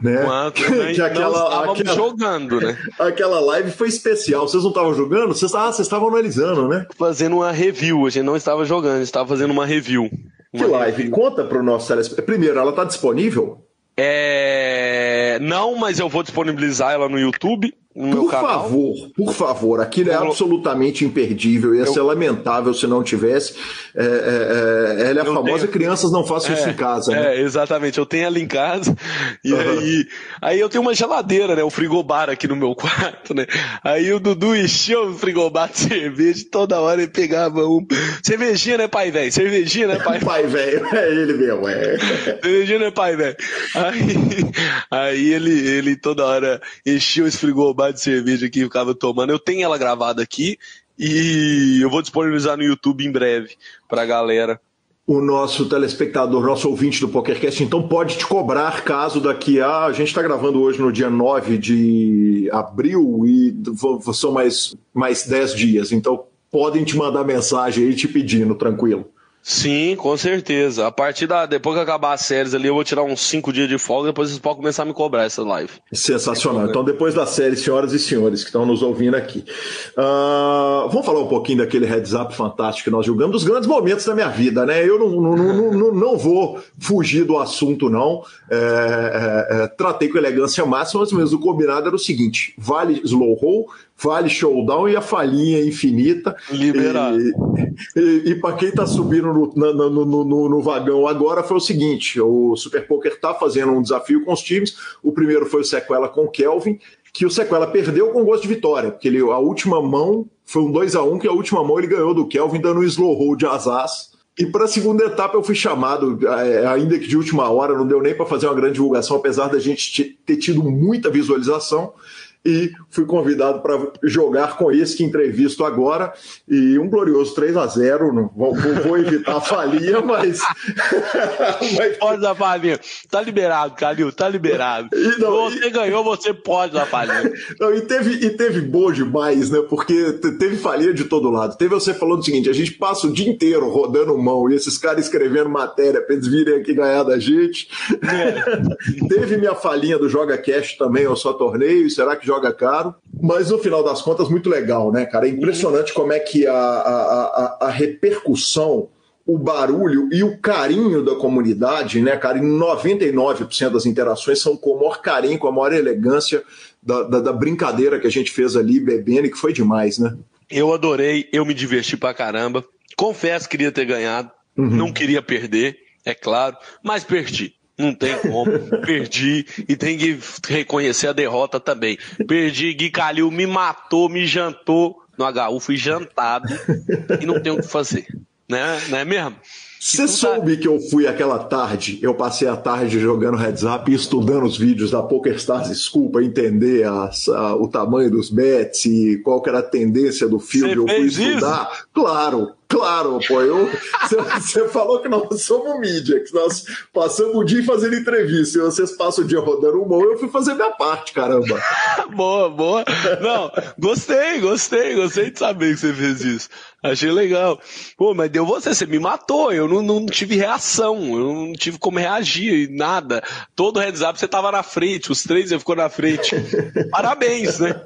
né? Quanto que, [laughs] que aquela, aquela, jogando, né? [laughs] Aquela live foi especial. Vocês não estavam jogando? Vocês, ah, vocês estavam analisando, né? Fazendo uma review. A gente não estava jogando, a gente estava fazendo uma review. Uma que live? Review. Conta para o nosso telespectador. Primeiro, ela está disponível? É... Não, mas eu vou disponibilizar ela no YouTube no por favor, por favor, aquilo é absolutamente imperdível. Ia eu... ser lamentável se não tivesse. É, é, é, ela é a eu famosa tenho... crianças não façam isso é, em casa. Né? É, exatamente. Eu tenho ela em casa e uhum. aí, aí eu tenho uma geladeira, né? Um frigobar aqui no meu quarto, né? Aí o Dudu encheu o frigobar de [laughs] cerveja toda hora ele pegava um. Cervejinha, né, pai velho? Cervejinha, né, pai? [laughs] pai velho, é ele mesmo, é. [laughs] Cervejinha, né, pai velho? Aí, aí ele, ele toda hora encheu esse frigobar de cerveja que ficava tomando. Eu tenho ela gravada aqui e eu vou disponibilizar no YouTube em breve pra galera. O nosso telespectador, nosso ouvinte do PokerCast, então pode te cobrar caso daqui a. A gente está gravando hoje no dia 9 de abril e são mais, mais 10 dias, então podem te mandar mensagem aí te pedindo, tranquilo. Sim, com certeza. A partir da. Depois que acabar as séries ali, eu vou tirar uns 5 dias de folga, depois vocês podem começar a me cobrar essa live. Sensacional. Então, depois da série, senhoras e senhores que estão nos ouvindo aqui. Uh, vamos falar um pouquinho daquele heads up fantástico que nós julgamos, dos grandes momentos da minha vida, né? Eu não, não, não, não, vou fugir do assunto, não. É, é, é, tratei com elegância máxima, mas o combinado era o seguinte: vale slow roll, vale showdown e a falinha infinita. Liberado. E, e, e para quem está subindo no, no, no, no, vagão agora foi o seguinte: o Super Poker está fazendo um desafio com os times. O primeiro foi o Sequela com o Kelvin, que o Sequela perdeu com gosto de vitória, porque ele, a última mão foi um 2 a 1 que a última mão ele ganhou do Kelvin dando um slow roll de asas. E para a segunda etapa eu fui chamado, é, ainda que de última hora, não deu nem para fazer uma grande divulgação, apesar da gente ter tido muita visualização e fui convidado para jogar com esse que entrevisto agora e um glorioso 3 a 0 não, vou, vou evitar a falinha, [laughs] mas... mas... Pode dar falinha. Tá liberado, Calil, tá liberado. E não, você e... ganhou, você pode dar falinha. [laughs] Não, e, teve, e teve boa demais, né? Porque teve falinha de todo lado. Teve você falando o seguinte, a gente passa o dia inteiro rodando mão e esses caras escrevendo matéria para eles virem aqui ganhar da gente. É. [laughs] teve minha falinha do Joga Cash também, eu só torneio, será que joga caro, mas no final das contas, muito legal, né, cara? É impressionante como é que a, a, a, a repercussão o barulho e o carinho da comunidade, né, cara? Em 99% das interações são com o maior carinho, com a maior elegância da, da, da, brincadeira que a gente fez ali bebendo e que foi demais, né? Eu adorei, eu me diverti pra caramba. Confesso que queria ter ganhado, uhum. não queria perder, é claro, mas perdi. Não tem como. Perdi e tem que reconhecer a derrota também. Perdi, Gui Calil me matou, me jantou no HU, fui jantado e não tenho o que fazer. Né? Não é mesmo? Você tá- soube que eu fui aquela tarde, eu passei a tarde jogando heads up e estudando os vídeos da PokerStars School para entender a, a, o tamanho dos bets e qual era a tendência do filme. eu fui estudar. Isso? Claro, Claro, pô, você [laughs] falou que nós somos mídia, que nós passamos o dia fazendo entrevista e vocês passam o dia rodando um bom, eu fui fazer minha parte, caramba. [laughs] boa, boa. Não, gostei, gostei, gostei de saber que você fez isso. Achei legal. Pô, mas deu você, você me matou, eu não, não tive reação, eu não tive como reagir, nada. Todo heads up você tava na frente, os três você ficou na frente. [laughs] Parabéns, né?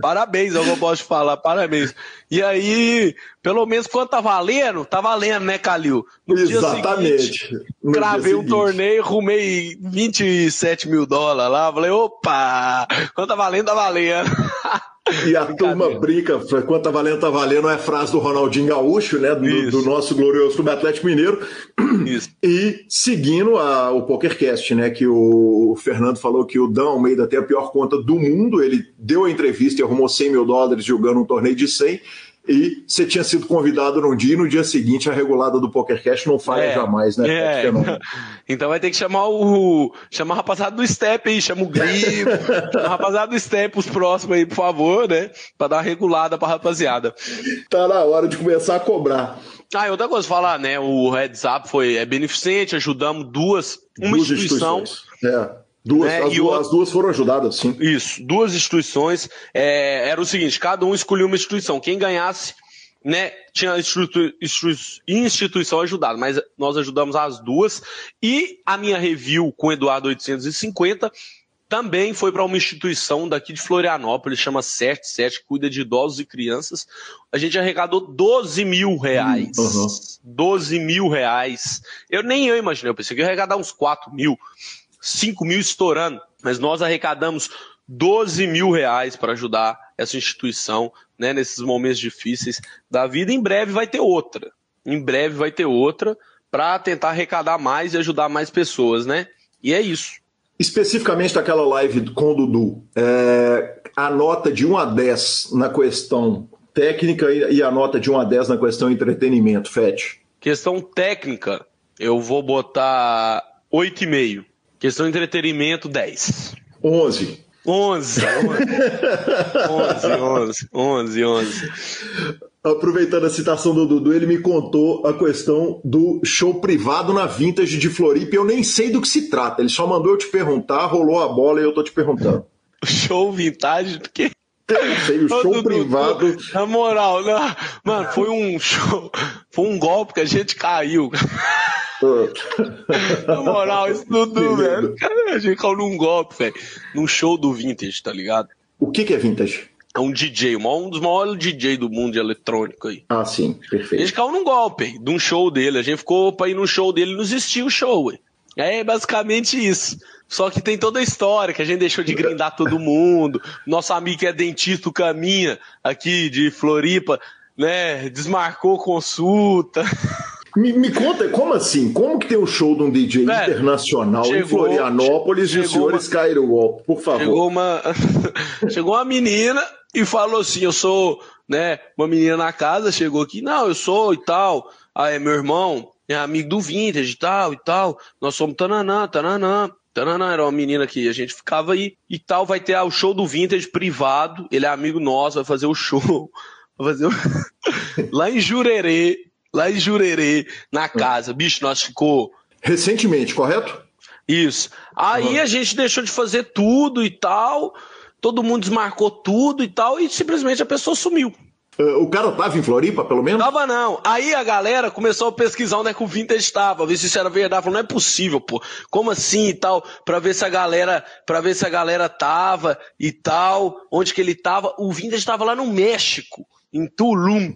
Parabéns, eu posso falar, parabéns. E aí, pelo menos quando tá valendo, tá valendo, né, Calil? No Exatamente. Seguinte, gravei um torneio, arrumei 27 mil dólares lá, falei, opa, quando tá valendo, tá valendo. [laughs] E a turma brinca, quanto tá valendo, tá valendo, é frase do Ronaldinho Gaúcho, né? Do, do nosso glorioso Clube Atlético Mineiro. Isso. E seguindo a, o PokerCast, né? Que o, Fernando falou que o Dan Almeida tem a pior conta do mundo. Ele deu a entrevista e arrumou 100 mil dólares jogando um torneio de 100 e você tinha sido convidado num dia e no dia seguinte a regulada do PokerCast não falha é, jamais, né? É. [laughs] Então vai ter que chamar o. chamar a rapaziada do Step aí, chama o Grifo, [laughs] chama a rapaziada do Step, os próximos aí, por favor, né? Pra dar uma regulada pra rapaziada. Tá na hora de começar a cobrar. Ah, e outra coisa falar, né? O Heads Up foi, é beneficente, ajudamos duas, uma duas instituição. É Duas, né? as, duas, as, duas, foram ajudadas, sim. Isso, duas instituições. É, era o seguinte: cada um escolhia uma instituição. Quem ganhasse, né, tinha institui, instituição ajudada, mas nós ajudamos as duas. E a minha review com o Eduardo 850 também foi para uma instituição daqui de Florianópolis, chama CERT, CERT, cuida de idosos e crianças. A gente arrecadou 12 mil reais. Uhum. 12 mil reais. Eu nem eu imaginei, eu pensei que ia arrecadar uns 4 mil, 5 mil estourando. Mas nós arrecadamos 12 mil reais para ajudar essa instituição né, nesses momentos difíceis da vida. Em breve vai ter outra. Em breve vai ter outra para tentar arrecadar mais e ajudar mais pessoas, né? E é isso. Especificamente daquela live com o Dudu, é, a nota de 1 a 10 na questão técnica e a nota de 1 a 10 na questão entretenimento, Fete. Questão técnica, eu vou botar 8,5. Questão entretenimento, 10. 11. 11, 11, 11, 11, 11. Aproveitando a citação do Dudu, ele me contou a questão do show privado na Vintage de Floripa. Eu nem sei do que se trata. Ele só mandou eu te perguntar, rolou a bola e eu tô te perguntando. [laughs] Show vintage do quê? Eu sei, o show Dudu, privado. Na moral, não, mano, foi um show. Foi um golpe que a gente caiu. [laughs] Na moral, isso Dudu, velho. A gente caiu num golpe, velho. Num show do Vintage, tá ligado? O que, que é Vintage? É um DJ, um dos maiores DJ do mundo de eletrônico aí. Ah, sim, perfeito. A gente caiu num golpe de um show dele. A gente ficou pra ir no show dele e não existiu o show, ué. É basicamente isso. Só que tem toda a história, que a gente deixou de grindar todo mundo. Nosso amigo que é dentista, o Caminha, aqui de Floripa, né, desmarcou consulta. Me, me, conta, como assim? Como que tem um show de um DJ internacional chegou, em Florianópolis e os senhores uma, caíram o golpe? Por favor. Chegou uma, [laughs] chegou uma menina e falou assim: Eu sou, né, uma menina na casa, chegou aqui, não, eu sou e tal. Aí, meu irmão é amigo do Vintage e tal e tal. Nós somos tananã, tananã. Tananã era uma menina que a gente ficava aí e tal. Vai ter ah, o show do Vintage privado. Ele é amigo nosso, vai fazer o show. [laughs] Fazer [laughs] lá em Jurerê, lá em Jurerê, na casa. Bicho, nós ficou. Recentemente, correto? Isso. Aí uhum. a gente deixou de fazer tudo e tal. Todo mundo desmarcou tudo e tal. E simplesmente a pessoa sumiu. Uh, o cara tava em Floripa, pelo menos? Tava não. Aí a galera começou a pesquisar onde é que o Vintage estava, ver se isso era verdade. Falou, não é possível, pô. Como assim e tal? Pra ver se a galera, para ver se a galera tava e tal, onde que ele tava. O Vintage estava lá no México, em Tulum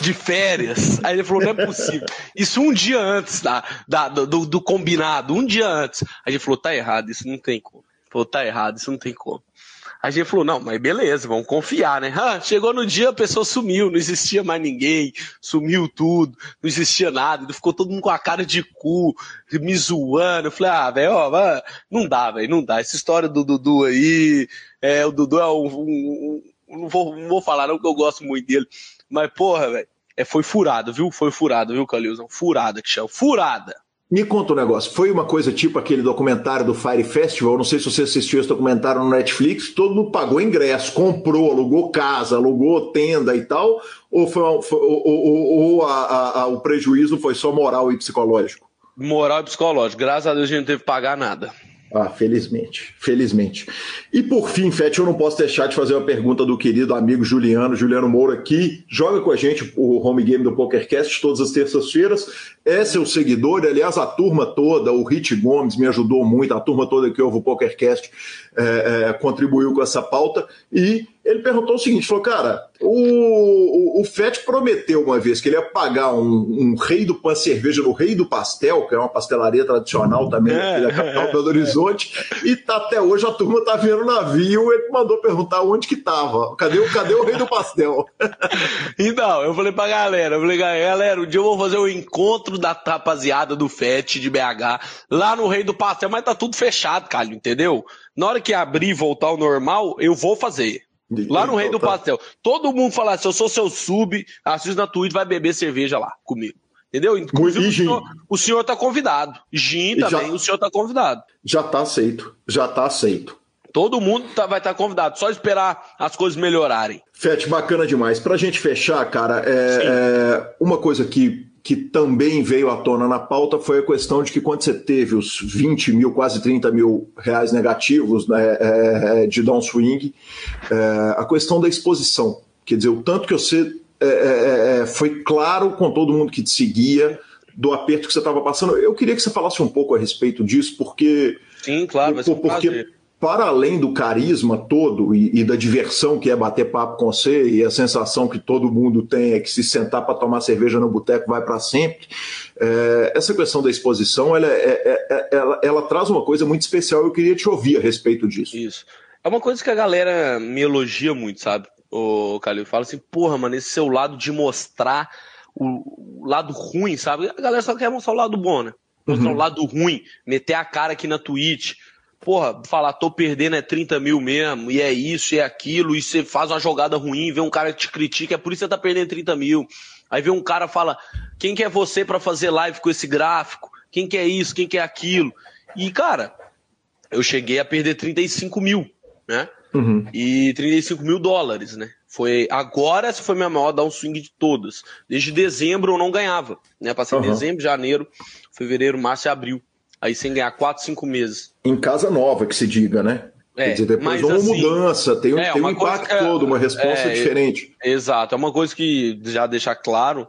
de férias. Aí ele falou: não é possível. Isso um dia antes da, da do, do, combinado, um dia antes. Aí ele falou: tá errado, isso não tem como. Falou: tá errado, isso não tem como. A gente falou, não, mas beleza, vamos confiar, né? Ah, chegou no dia, a pessoa sumiu, não existia mais ninguém, sumiu tudo, não existia nada, ficou todo mundo com a cara de cu, me zoando. Eu falei, ah, velho, não dá, velho, não dá. Essa história do Dudu aí, é, o Dudu é um, um não, vou, não vou falar não, porque eu gosto muito dele, mas porra, velho, é, foi furado, viu? Foi furado, viu, Calilson? Furada que chama, furada. Me conta um negócio, foi uma coisa tipo aquele documentário do Fire Festival, não sei se você assistiu esse documentário no Netflix, todo mundo pagou ingresso, comprou, alugou casa, alugou tenda e tal, ou, foi, ou, ou, ou a, a, o prejuízo foi só moral e psicológico? Moral e psicológico, graças a Deus a gente não teve que pagar nada. Ah, felizmente, felizmente. E por fim, Fete, eu não posso deixar de fazer uma pergunta do querido amigo Juliano, Juliano Moura, que joga com a gente o home game do PokerCast todas as terças-feiras. É seu seguidor, aliás, a turma toda, o Rit Gomes me ajudou muito, a turma toda que ouve o PokerCast é, é, contribuiu com essa pauta. E ele perguntou o seguinte: falou, cara, o, o, o FET prometeu uma vez que ele ia pagar um, um rei do pan cerveja no Rei do Pastel, que é uma pastelaria tradicional também aqui da capital Belo Horizonte, e tá, até hoje a turma tá vendo o navio. Ele mandou perguntar onde que tava. Cadê, cadê o Rei do Pastel? [laughs] então, eu falei pra galera: eu falei, galera, um dia eu vou fazer um encontro da rapaziada do FET de BH lá no Rei do Pastel, mas tá tudo fechado, cara, entendeu? Na hora que abrir e voltar ao normal, eu vou fazer. Lá no Rei do Pastel. Todo mundo fala assim: eu sou seu sub, assiste na Twitch, vai beber cerveja lá comigo. Entendeu? Inclusive, o senhor, o senhor tá convidado. Gin também, já, o senhor tá convidado. Já tá aceito. Já tá aceito. Todo mundo tá, vai estar tá convidado, só esperar as coisas melhorarem. Fete, bacana demais. Pra gente fechar, cara, é, é uma coisa que que também veio à tona na pauta foi a questão de que quando você teve os 20 mil, quase 30 mil reais negativos né, é, é, de downswing, é, a questão da exposição. Quer dizer, o tanto que você é, é, é, foi claro com todo mundo que te seguia do aperto que você estava passando. Eu queria que você falasse um pouco a respeito disso, porque. Sim, claro, vai ser um porque, prazer para além do carisma todo e, e, da diversão que é bater papo com você e a sensação que todo mundo tem é que se sentar para tomar cerveja no boteco vai para sempre, é, essa questão da exposição ela, é, é, é, ela, ela, traz uma coisa muito especial. Eu queria te ouvir a respeito disso. Isso. É uma coisa que a galera me elogia muito, sabe? O Calil fala assim, porra, mano, esse seu lado de mostrar o, o lado ruim, sabe? A galera só quer mostrar o lado bom, né? Mostrar uhum. o lado ruim, meter a cara aqui na Twitch porra, falar, tô perdendo é 30 mil mesmo, e é isso, e é aquilo, e você faz uma jogada ruim, vê um cara que te critica, é por isso que você tá perdendo 30 mil. Aí vê um cara fala, quem que é você para fazer live com esse gráfico? Quem que é isso? Quem que é aquilo? E, cara, eu cheguei a perder 35 mil, né? Uhum. E 35 mil dólares, né? Foi agora essa foi minha maior downswing de todas. Desde dezembro eu não ganhava, né? Passei uhum. dezembro, janeiro, fevereiro, março e abril. Aí sem ganhar 4, 5 meses. Em casa nova, que se diga, né? É, Quer dizer, depois de uma assim, mudança, tem, um, é, tem um impacto é, todo, uma resposta é, diferente. Exato, é uma coisa que já deixar claro,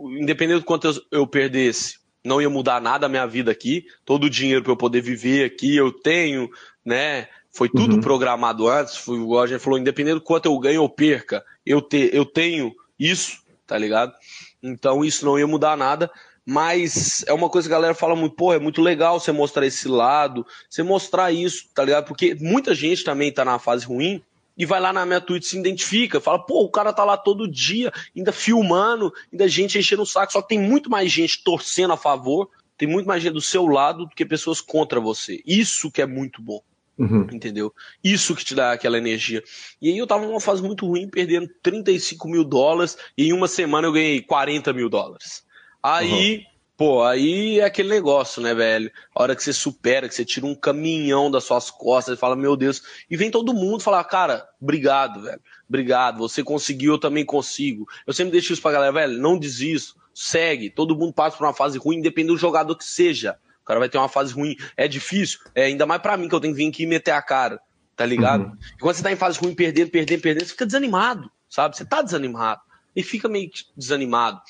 independente do quanto eu, eu perdesse, não ia mudar nada a minha vida aqui, todo o dinheiro para eu poder viver aqui, eu tenho, né? Foi tudo uhum. programado antes, foi, igual a gente falou, independente do quanto eu ganho ou perca, eu, te, eu tenho isso, tá ligado? Então isso não ia mudar nada, mas é uma coisa que a galera fala muito, pô, é muito legal você mostrar esse lado, você mostrar isso, tá ligado? Porque muita gente também tá na fase ruim e vai lá na minha Twitch se identifica, fala, pô, o cara tá lá todo dia, ainda filmando, ainda gente enchendo o saco, só que tem muito mais gente torcendo a favor, tem muito mais gente do seu lado do que pessoas contra você. Isso que é muito bom. Uhum. Entendeu? Isso que te dá aquela energia. E aí eu tava numa fase muito ruim, perdendo 35 mil dólares, e em uma semana eu ganhei 40 mil dólares. Aí, uhum. pô, aí é aquele negócio, né, velho? A hora que você supera, que você tira um caminhão das suas costas e fala, meu Deus, e vem todo mundo falar, cara, obrigado, velho. Obrigado, você conseguiu, eu também consigo. Eu sempre deixo isso pra galera, velho, não desista, segue. Todo mundo passa por uma fase ruim, independente do jogador que seja. O cara vai ter uma fase ruim. É difícil, é ainda mais para mim, que eu tenho que vir aqui e meter a cara, tá ligado? Uhum. E quando você tá em fase ruim, perdendo, perdendo, perdendo, você fica desanimado, sabe? Você tá desanimado. E fica meio desanimado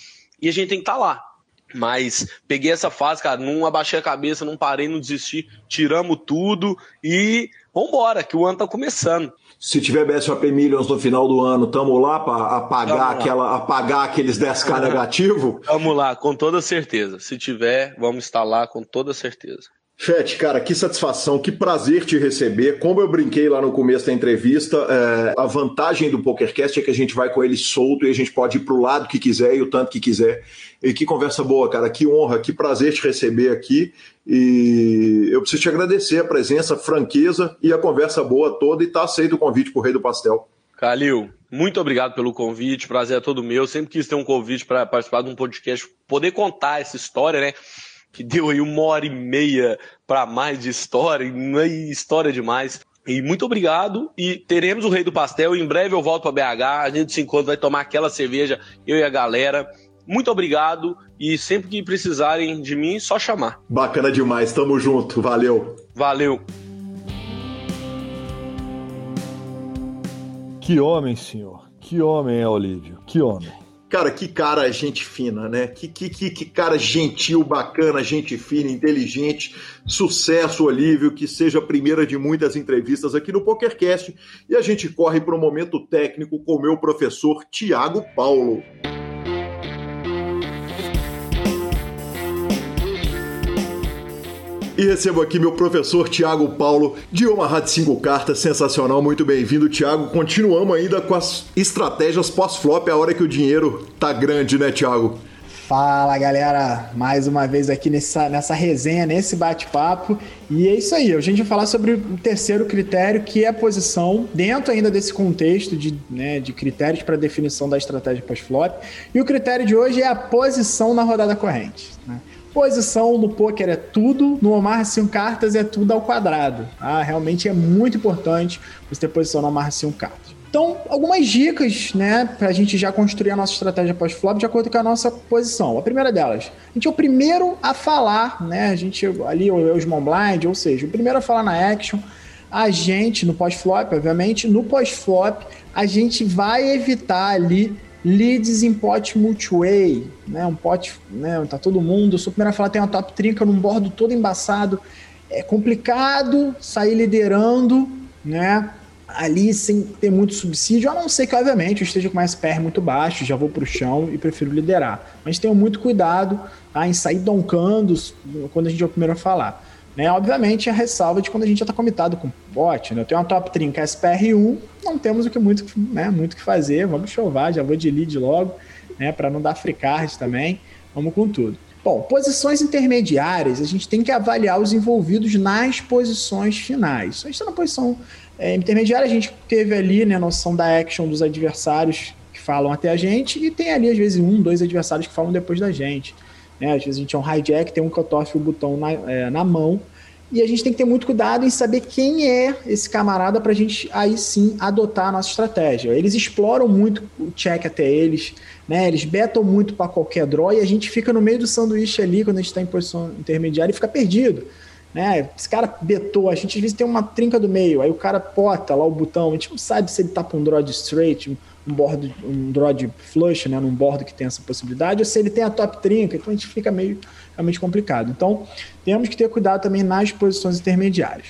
e a gente tem que estar tá lá. Mas peguei essa fase, cara, não abaixei a cabeça, não parei, não desisti, tiramos tudo e vambora, que o ano tá começando. Se tiver BSOP Millions no final do ano, tamo lá para apagar, aquela, apagar aqueles 10k negativo? [laughs] Tamo lá, com toda certeza. Se tiver, vamos estar lá com toda certeza. Fete, cara, que satisfação, que prazer te receber. Como eu brinquei lá no começo da entrevista, é, a vantagem do PokerCast é que a gente vai com ele solto e a gente pode ir pro lado que quiser e o tanto que quiser. E que conversa boa, cara, que honra, que prazer te receber aqui. E eu preciso te agradecer a presença, a franqueza e a conversa boa toda e tá aceito o convite pro Rei do Pastel. Calil, muito obrigado pelo convite, prazer é todo meu. Sempre quis ter um convite para participar de um podcast, poder contar essa história, né? Que deu aí uma hora e meia para mais de história, não é história demais. E muito obrigado. E teremos o Rei do Pastel. Em breve eu volto para BH. A gente se encontra, vai tomar aquela cerveja, eu e a galera. Muito obrigado. E sempre que precisarem de mim, só chamar. Bacana demais. Tamo junto. Valeu. Valeu. Que homem, senhor. Que homem é Olívio. Que homem. Cara, que cara gente fina, né? Que, que, que, que, cara gentil, bacana, gente fina, inteligente. Sucesso, Olívio, que seja a primeira de muitas entrevistas aqui no PokerCast. E a gente corre para o momento técnico com o meu professor Tiago Paulo. E recebo aqui meu professor Tiago Paulo, de uma Rádio 5 Cartas, sensacional, muito bem-vindo, Tiago. Continuamos ainda com as estratégias pós-flop, a hora que o dinheiro tá grande, né, Tiago? Fala galera, mais uma vez aqui nessa, nessa resenha, nesse bate-papo. E é isso aí, a gente vai falar sobre o terceiro critério, que é a posição, dentro ainda desse contexto de, né, de critérios para definição da estratégia pós-flop. E o critério de hoje é a posição na rodada corrente. Né? Posição no poker é tudo, no Omar 5 cartas é tudo ao quadrado. Tá? Realmente é muito importante você ter posição no Omar 5 cartas. Então, algumas dicas, né, para a gente já construir a nossa estratégia pós-flop de acordo com a nossa posição. A primeira delas, a gente é o primeiro a falar, né, a gente ali, o small blind, ou seja, o primeiro a falar na action, a gente, no pós-flop, obviamente, no pós-flop, a gente vai evitar ali leads em pot multiway, né? Um pot, né? Tá todo mundo. Sou o primeiro a falar, tem uma top trinca num bordo todo embaçado. É complicado sair liderando, né? Ali sem ter muito subsídio, a não ser que, obviamente, eu esteja com mais SPR muito baixo, já vou para o chão e prefiro liderar. Mas tenho muito cuidado tá? em sair doncando quando a gente é o primeiro a falar. Né? Obviamente, a ressalva de quando a gente já está comitado com bot, né? Eu tenho uma top trinca SPR1, não temos o que muito, né, muito que fazer, vamos chovar, já vou de lead logo, né, para não dar free card também, vamos com tudo. Bom, posições intermediárias, a gente tem que avaliar os envolvidos nas posições finais. A gente está na posição é, intermediária, a gente teve ali né, a noção da action dos adversários que falam até a gente, e tem ali, às vezes, um, dois adversários que falam depois da gente. Né? Às vezes a gente é um hijack, tem um cutoff, o botão na, é, na mão, e a gente tem que ter muito cuidado em saber quem é esse camarada para a gente aí sim adotar a nossa estratégia. Eles exploram muito o check até eles, né? Eles betam muito para qualquer draw e a gente fica no meio do sanduíche ali quando a gente está em posição intermediária e fica perdido. Né? Esse cara betou, a gente às vezes tem uma trinca do meio, aí o cara pota lá o botão, a gente não sabe se ele tá com um draw de straight, um board, um draw de flush, né, num board que tem essa possibilidade, ou se ele tem a top trinca, então a gente fica meio realmente complicado. Então, temos que ter cuidado também nas posições intermediárias.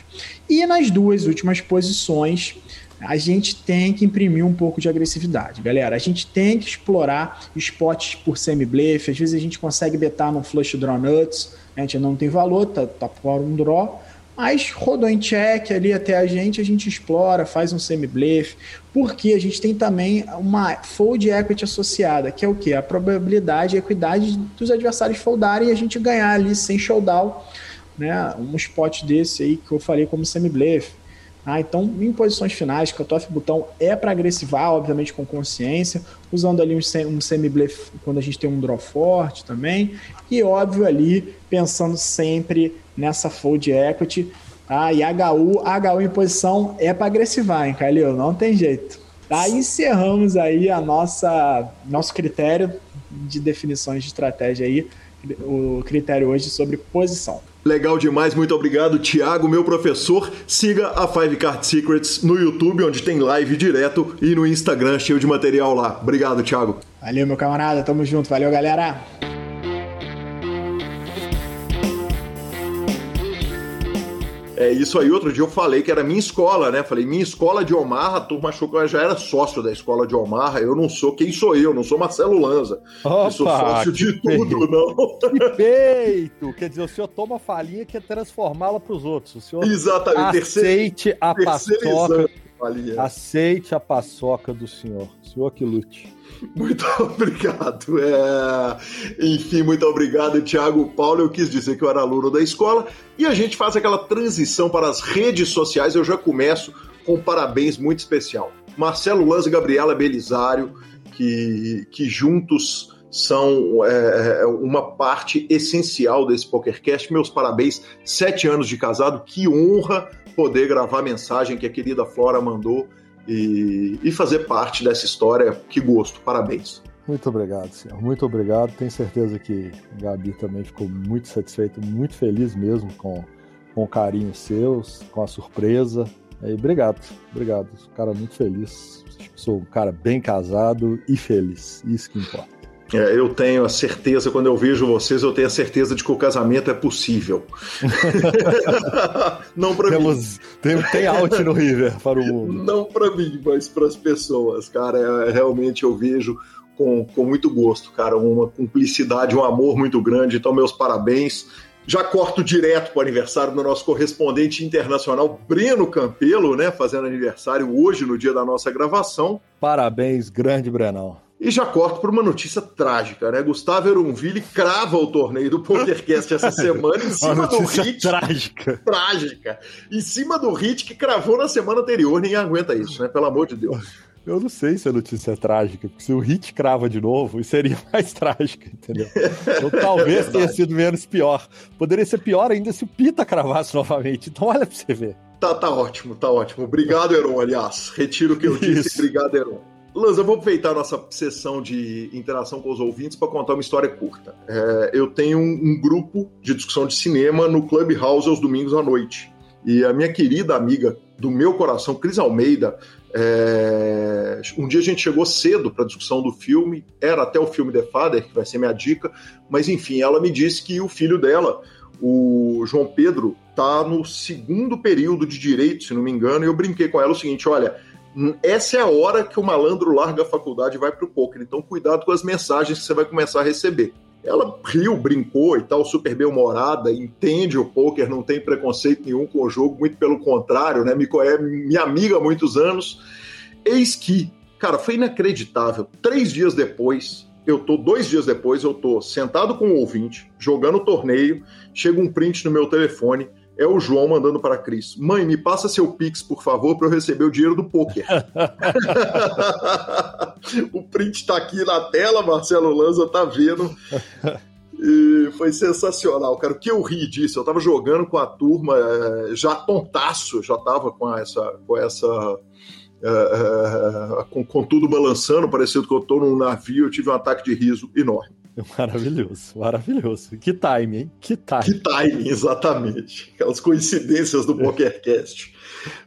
E nas duas últimas posições, a gente tem que imprimir um pouco de agressividade, galera. A gente tem que explorar spots por semi-blefe. Às vezes a gente consegue betar no flush draw nuts, a gente não tem valor, tá, tá por um draw, mas rodou em check ali até a gente, a gente explora, faz um semi-blefe, porque a gente tem também uma fold equity associada, que é o que? A probabilidade e equidade dos adversários foldarem e a gente ganhar ali sem showdown, né? Um spot desse aí que eu falei como semi-blefe. Ah, então, em posições finais, cutoff botão é para agressivar, obviamente com consciência, usando ali um, um semi-blefe quando a gente tem um draw forte também, e óbvio ali, pensando sempre nessa fold equity. Tá? E HU, HU em posição é para agressivar, hein, Calil? Não tem jeito. Tá? encerramos aí a nossa nosso critério de definições de estratégia aí, o critério hoje sobre posição. Legal demais, muito obrigado, Thiago, meu professor. Siga a Five Card Secrets no YouTube, onde tem live direto, e no Instagram, cheio de material lá. Obrigado, Thiago. Valeu, meu camarada, tamo junto. Valeu, galera. É isso aí. Outro dia eu falei que era minha escola, né? Falei, minha escola de Omar, a turma achou que eu já era sócio da escola de Omar. Eu não sou quem sou eu, não sou Marcelo Lanza. Opa, eu sou sócio de tudo, não. Perfeito! Quer dizer, o senhor toma a falinha que é transformá-la para os outros. O senhor Exatamente. aceite a paçoca. Aceite a paçoca do senhor. O senhor que lute. Muito [laughs] obrigado. É... Enfim, muito obrigado, Thiago Paulo. Eu quis dizer que eu era aluno da escola e a gente faz aquela transição para as redes sociais. Eu já começo com um parabéns muito especial. Marcelo Lanza e Gabriela Belisário, que, que juntos são é, é, uma parte essencial desse PokerCast. Meus parabéns, sete anos de casado, que honra poder gravar a mensagem que a querida Flora mandou e, e fazer parte dessa história. Que gosto, parabéns. Muito obrigado, senhor. Muito obrigado. Tenho certeza que Gabi também ficou muito satisfeito, muito feliz mesmo com, com o carinho seus, com a surpresa. E obrigado, obrigado. Cara muito feliz. Sou um cara bem casado e feliz. Isso que importa. É, eu tenho a certeza, quando eu vejo vocês, eu tenho a certeza de que o casamento é possível. [laughs] Não para mim. Tem, tem out no River para o [laughs] mundo. Não para mim, mas para as pessoas, cara. É, realmente eu vejo com, com muito gosto, cara. Uma cumplicidade, um amor muito grande. Então, meus parabéns. Já corto direto para o aniversário do nosso correspondente internacional, Breno Campelo, né? Fazendo aniversário hoje, no dia da nossa gravação. Parabéns, grande Brenão. E já corto para uma notícia trágica, né? Gustavo Erunville crava o torneio do PokerCast essa semana em [laughs] cima do hit. Trágica. Trágica. Em cima do hit que cravou na semana anterior. Ninguém aguenta isso, né? Pelo amor de Deus. Eu não sei se a notícia é trágica, porque se o hit crava de novo, seria [laughs] mais trágica, entendeu? Então [laughs] talvez é tenha sido menos pior. Poderia ser pior ainda se o Pita cravasse novamente. Então olha pra você ver. Tá, tá ótimo, tá ótimo. Obrigado, Heron, aliás. Retiro o que eu disse. Isso. Obrigado, Heron. Lanza, vou aproveitar nossa sessão de interação com os ouvintes para contar uma história curta. É, eu tenho um, um, grupo de discussão de cinema no Clubhouse aos domingos à noite. E a minha querida amiga do meu coração, Cris Almeida, é... um dia a gente chegou cedo para a discussão do filme, era até o filme The Father, que vai ser minha dica, mas enfim, ela me disse que o filho dela, o João Pedro, tá no segundo período de direito, se não me engano, e eu brinquei com ela o seguinte: olha, essa é a hora que o malandro larga a faculdade e vai pro poker. Então, cuidado com as mensagens que você vai começar a receber. Ela riu, brincou e tal, super bem-humorada, entende o poker, não tem preconceito nenhum com o jogo, muito pelo contrário, né? Me é minha amiga há muitos anos. Eis que, cara, foi inacreditável. Três dias depois, eu tô, dois dias depois, eu tô sentado com o ouvinte, jogando o torneio, chega um print no meu telefone é o João mandando para a Cris: Mãe, me passa seu Pix, por favor, para eu receber o dinheiro do poker. [laughs] o print está aqui na tela, Marcelo Lanza tá vendo. E foi sensacional, cara. O que eu ri disso? Eu tava jogando com a turma, eh, já tontaço, já tava com essa. Com essa é, é, com, com, tudo balançando, parecendo que eu tô num navio, eu tive um ataque de riso enorme. [laughs] Maravilhoso, maravilhoso. Que time, hein? Que time. Que time, exatamente. Aquelas coincidências do PokerCast.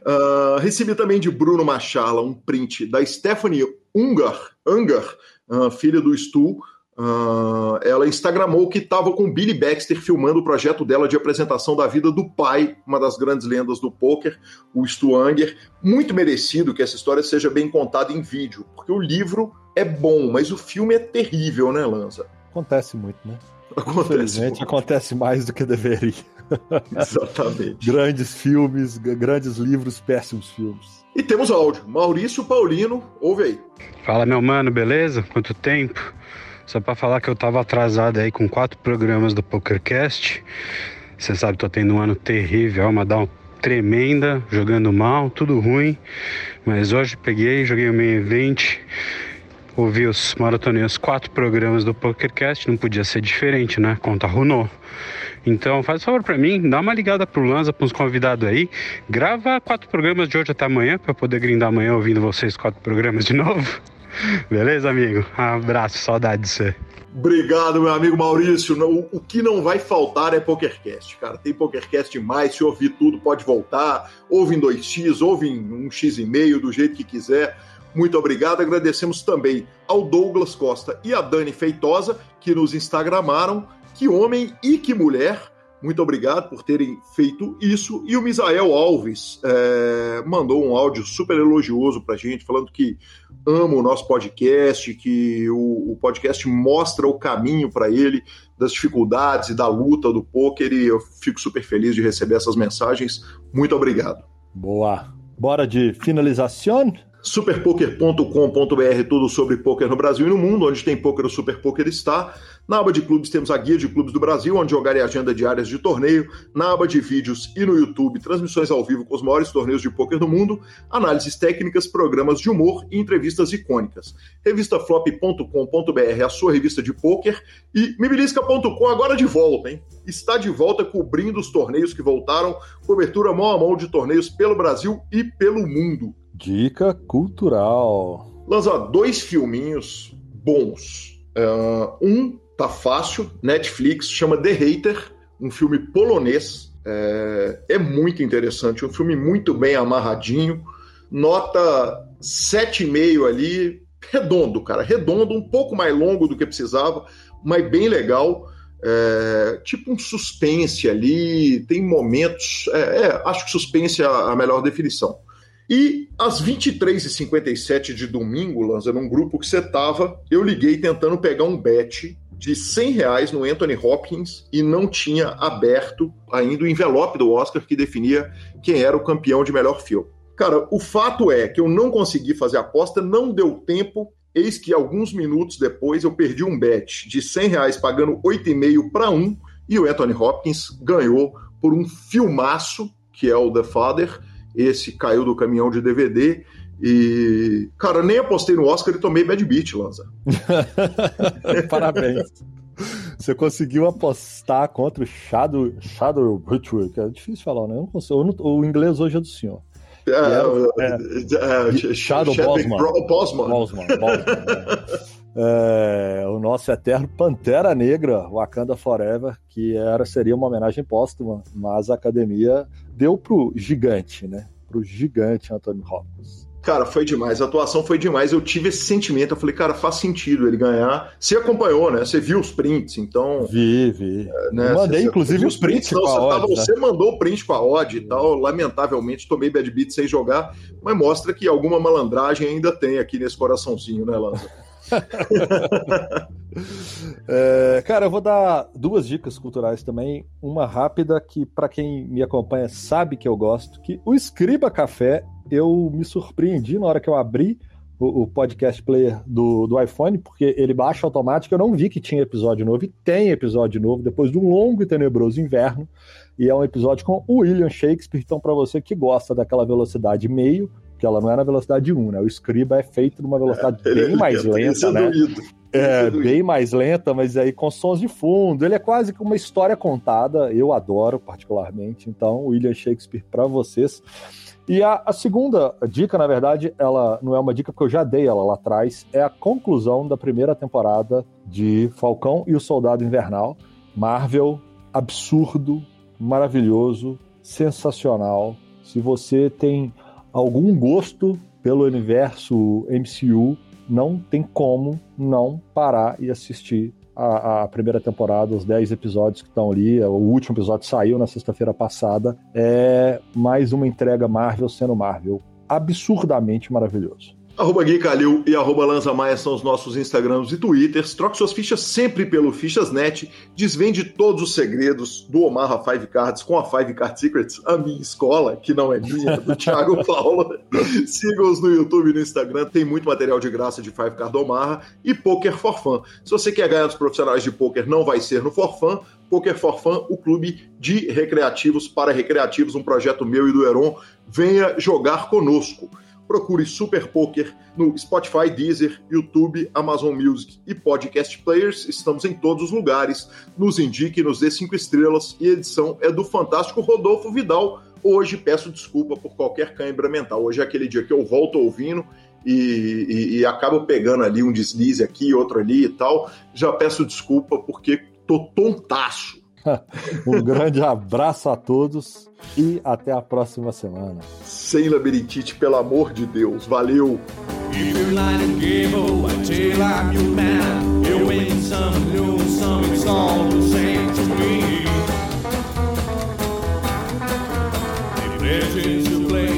Uh, recebi também de Bruno Machala um print da Stephanie Ungar, Ungar uh, filha do Stu, Uh, ela instagramou que estava com Billy Baxter filmando o projeto dela de apresentação da vida do pai, uma das grandes lendas do poker, o Stu Anger. Muito merecido que essa história seja bem contada em vídeo, porque o livro é bom, mas o filme é terrível, né, Lanza? Acontece muito, né? Acontece muito. acontece mais do que deveria. [laughs] Exatamente. grandes filmes, grandes livros, péssimos filmes. E temos áudio. Maurício Paulino, ouve aí. Fala, meu mano, beleza? Quanto tempo? Só para falar que eu tava atrasado aí com quatro programas do PokerCast. Você sabe, tô tendo um ano terrível, uma down tremenda, jogando mal, tudo ruim. Mas hoje peguei, joguei o main event, ouvi os maratonei os quatro programas do PokerCast, não podia ser diferente, né? Conta runou. Então, faz favor para mim, dá uma ligada pro Lanza, pros convidados aí. Grava quatro programas de hoje até amanhã, para poder grindar amanhã ouvindo vocês quatro programas de novo. [laughs] Beleza, amigo? Um abraço, saudade de você. Obrigado, meu amigo Maurício. O, o, que não vai faltar é PokerCast, cara. Tem PokerCast demais. Se ouvir tudo, pode voltar. Ouve em 2x, ouve em 1x do jeito que quiser. Muito obrigado. Agradecemos também ao Douglas Costa e a Dani Feitosa, que nos instagramaram. Que homem e que mulher. Muito obrigado por terem feito isso. E o Misael Alves é, mandou um áudio super elogioso para a gente, falando que ama o nosso podcast, que o, o podcast mostra o caminho para ele das dificuldades e da luta do poker. E eu fico super feliz de receber essas mensagens. Muito obrigado. Boa. Bora de finalização? superpoker.com.br, tudo sobre poker no Brasil e no mundo, onde tem poker, o Super Poker está. Na aba de clubes temos a guia de clubes do Brasil, onde jogar e agenda diárias de torneio. Na aba de vídeos e no YouTube, transmissões ao vivo com os maiores torneios de poker do mundo, análises técnicas, programas de humor e entrevistas icônicas. Revistaflop.com.br, a sua revista de poker. E mibilisca.com agora de volta, hein? Está de volta cobrindo os torneios que voltaram, cobertura mão a mão de torneios pelo Brasil e pelo mundo. Dica cultural. Lança dois filminhos bons. Uh, um tá fácil, Netflix, chama The Hater, um filme polonês. É, é muito interessante, um filme muito bem amarradinho. Nota 7,5 ali, redondo, cara, redondo, um pouco mais longo do que precisava, mas bem legal. É, tipo um suspense ali, tem momentos. É, é, acho que suspense é a melhor definição. E às 23h57 de domingo, Lanza, num grupo que você tava, eu liguei tentando pegar um bet de 100 reais no Anthony Hopkins e não tinha aberto ainda o envelope do Oscar que definia quem era o campeão de melhor filme. Cara, o fato é que eu não consegui fazer a aposta, não deu tempo. Eis que alguns minutos depois eu perdi um bet de 100 reais pagando 8,5 para 1 e o Anthony Hopkins ganhou por um filmaço que é o The Father. Esse caiu do caminhão de DVD e, cara, nem apostei no Oscar e tomei Bad Beat, Lanza. [laughs] Parabéns. Você conseguiu apostar contra o Shadow, Shadow que é difícil falar, né? Eu não consigo, eu não, o inglês hoje é do senhor. É, é, é, Shadow Bosman. Bosman. Bosman, Bosman é, o nosso eterno Pantera Negra, Wakanda Forever, que era seria uma homenagem póstuma, mas a academia deu pro gigante, né? Pro gigante Anthony Hopkins. Cara, foi demais. A atuação foi demais. Eu tive esse sentimento. Eu falei, cara, faz sentido ele ganhar. Você acompanhou, né? Você viu os prints, então. Vi, vi. É, né? Mandei, você, inclusive, os prints. prints não, você, tava, né? você, mandou o print com a odd e tal. Lamentavelmente, tomei bad beat sem jogar. Mas mostra que alguma malandragem ainda tem aqui nesse coraçãozinho, né, Lanza? [laughs] é, cara, eu vou dar duas dicas culturais também. Uma rápida que, para quem me acompanha, sabe que eu gosto. Que o Escriba Café, eu me surpreendi na hora que eu abri o, o podcast player do, do iPhone, porque ele baixa automático. Eu não vi que tinha episódio novo. E tem episódio novo depois de um longo e tenebroso inverno. E é um episódio com o William Shakespeare. Então, para você que gosta daquela velocidade meio, que ela não é na velocidade 1, né? O Scriba é feito numa velocidade é, bem mais lenta, né? É, bem mais lenta, mas aí com sons de fundo. Ele é quase que uma história contada, eu adoro particularmente. Então, William Shakespeare para vocês. E a, a, segunda dica, na verdade, ela não é uma dica porque eu já dei ela lá atrás, é a conclusão da primeira temporada de Falcão e o Soldado Invernal. Marvel, absurdo, maravilhoso, sensacional. Se você tem algum gosto pelo universo MCU, não tem como não parar e assistir a, a, primeira temporada, os 10 episódios que estão ali. O último episódio saiu na sexta-feira passada. É mais uma entrega Marvel sendo Marvel. Absurdamente maravilhoso. Arroba Gui Calil e arroba Lanza Maia são os nossos Instagrams e Twitters. Troque suas fichas sempre pelo Fichasnet. Desvende todos os segredos do Omaha Five Cards com a Five Card Secrets, a minha escola, que não é minha, é do [laughs] Thiago Paula. Siga-os no YouTube e no Instagram. Tem muito material de graça de Five Card Omaha e Poker for Fun. Se você quer ganhar dos profissionais de poker, não vai ser no For Fun. Poker for Fun, o clube de recreativos para recreativos, um projeto meu e do Heron. Venha jogar conosco procure Super Poker no Spotify, Deezer, YouTube, Amazon Music e Podcast Players. Estamos em todos os lugares. Nos indique, nos dê cinco estrelas. E a edição é do fantástico Rodolfo Vidal. Hoje peço desculpa por qualquer cãibra mental. Hoje é aquele dia que eu volto ouvindo e, e, e acabo pegando ali um deslize aqui, outro ali e tal. Já peço desculpa porque tô tontaço [laughs] um grande abraço a todos e até a próxima semana. Sem labirintite, pelo amor de Deus. Valeu! I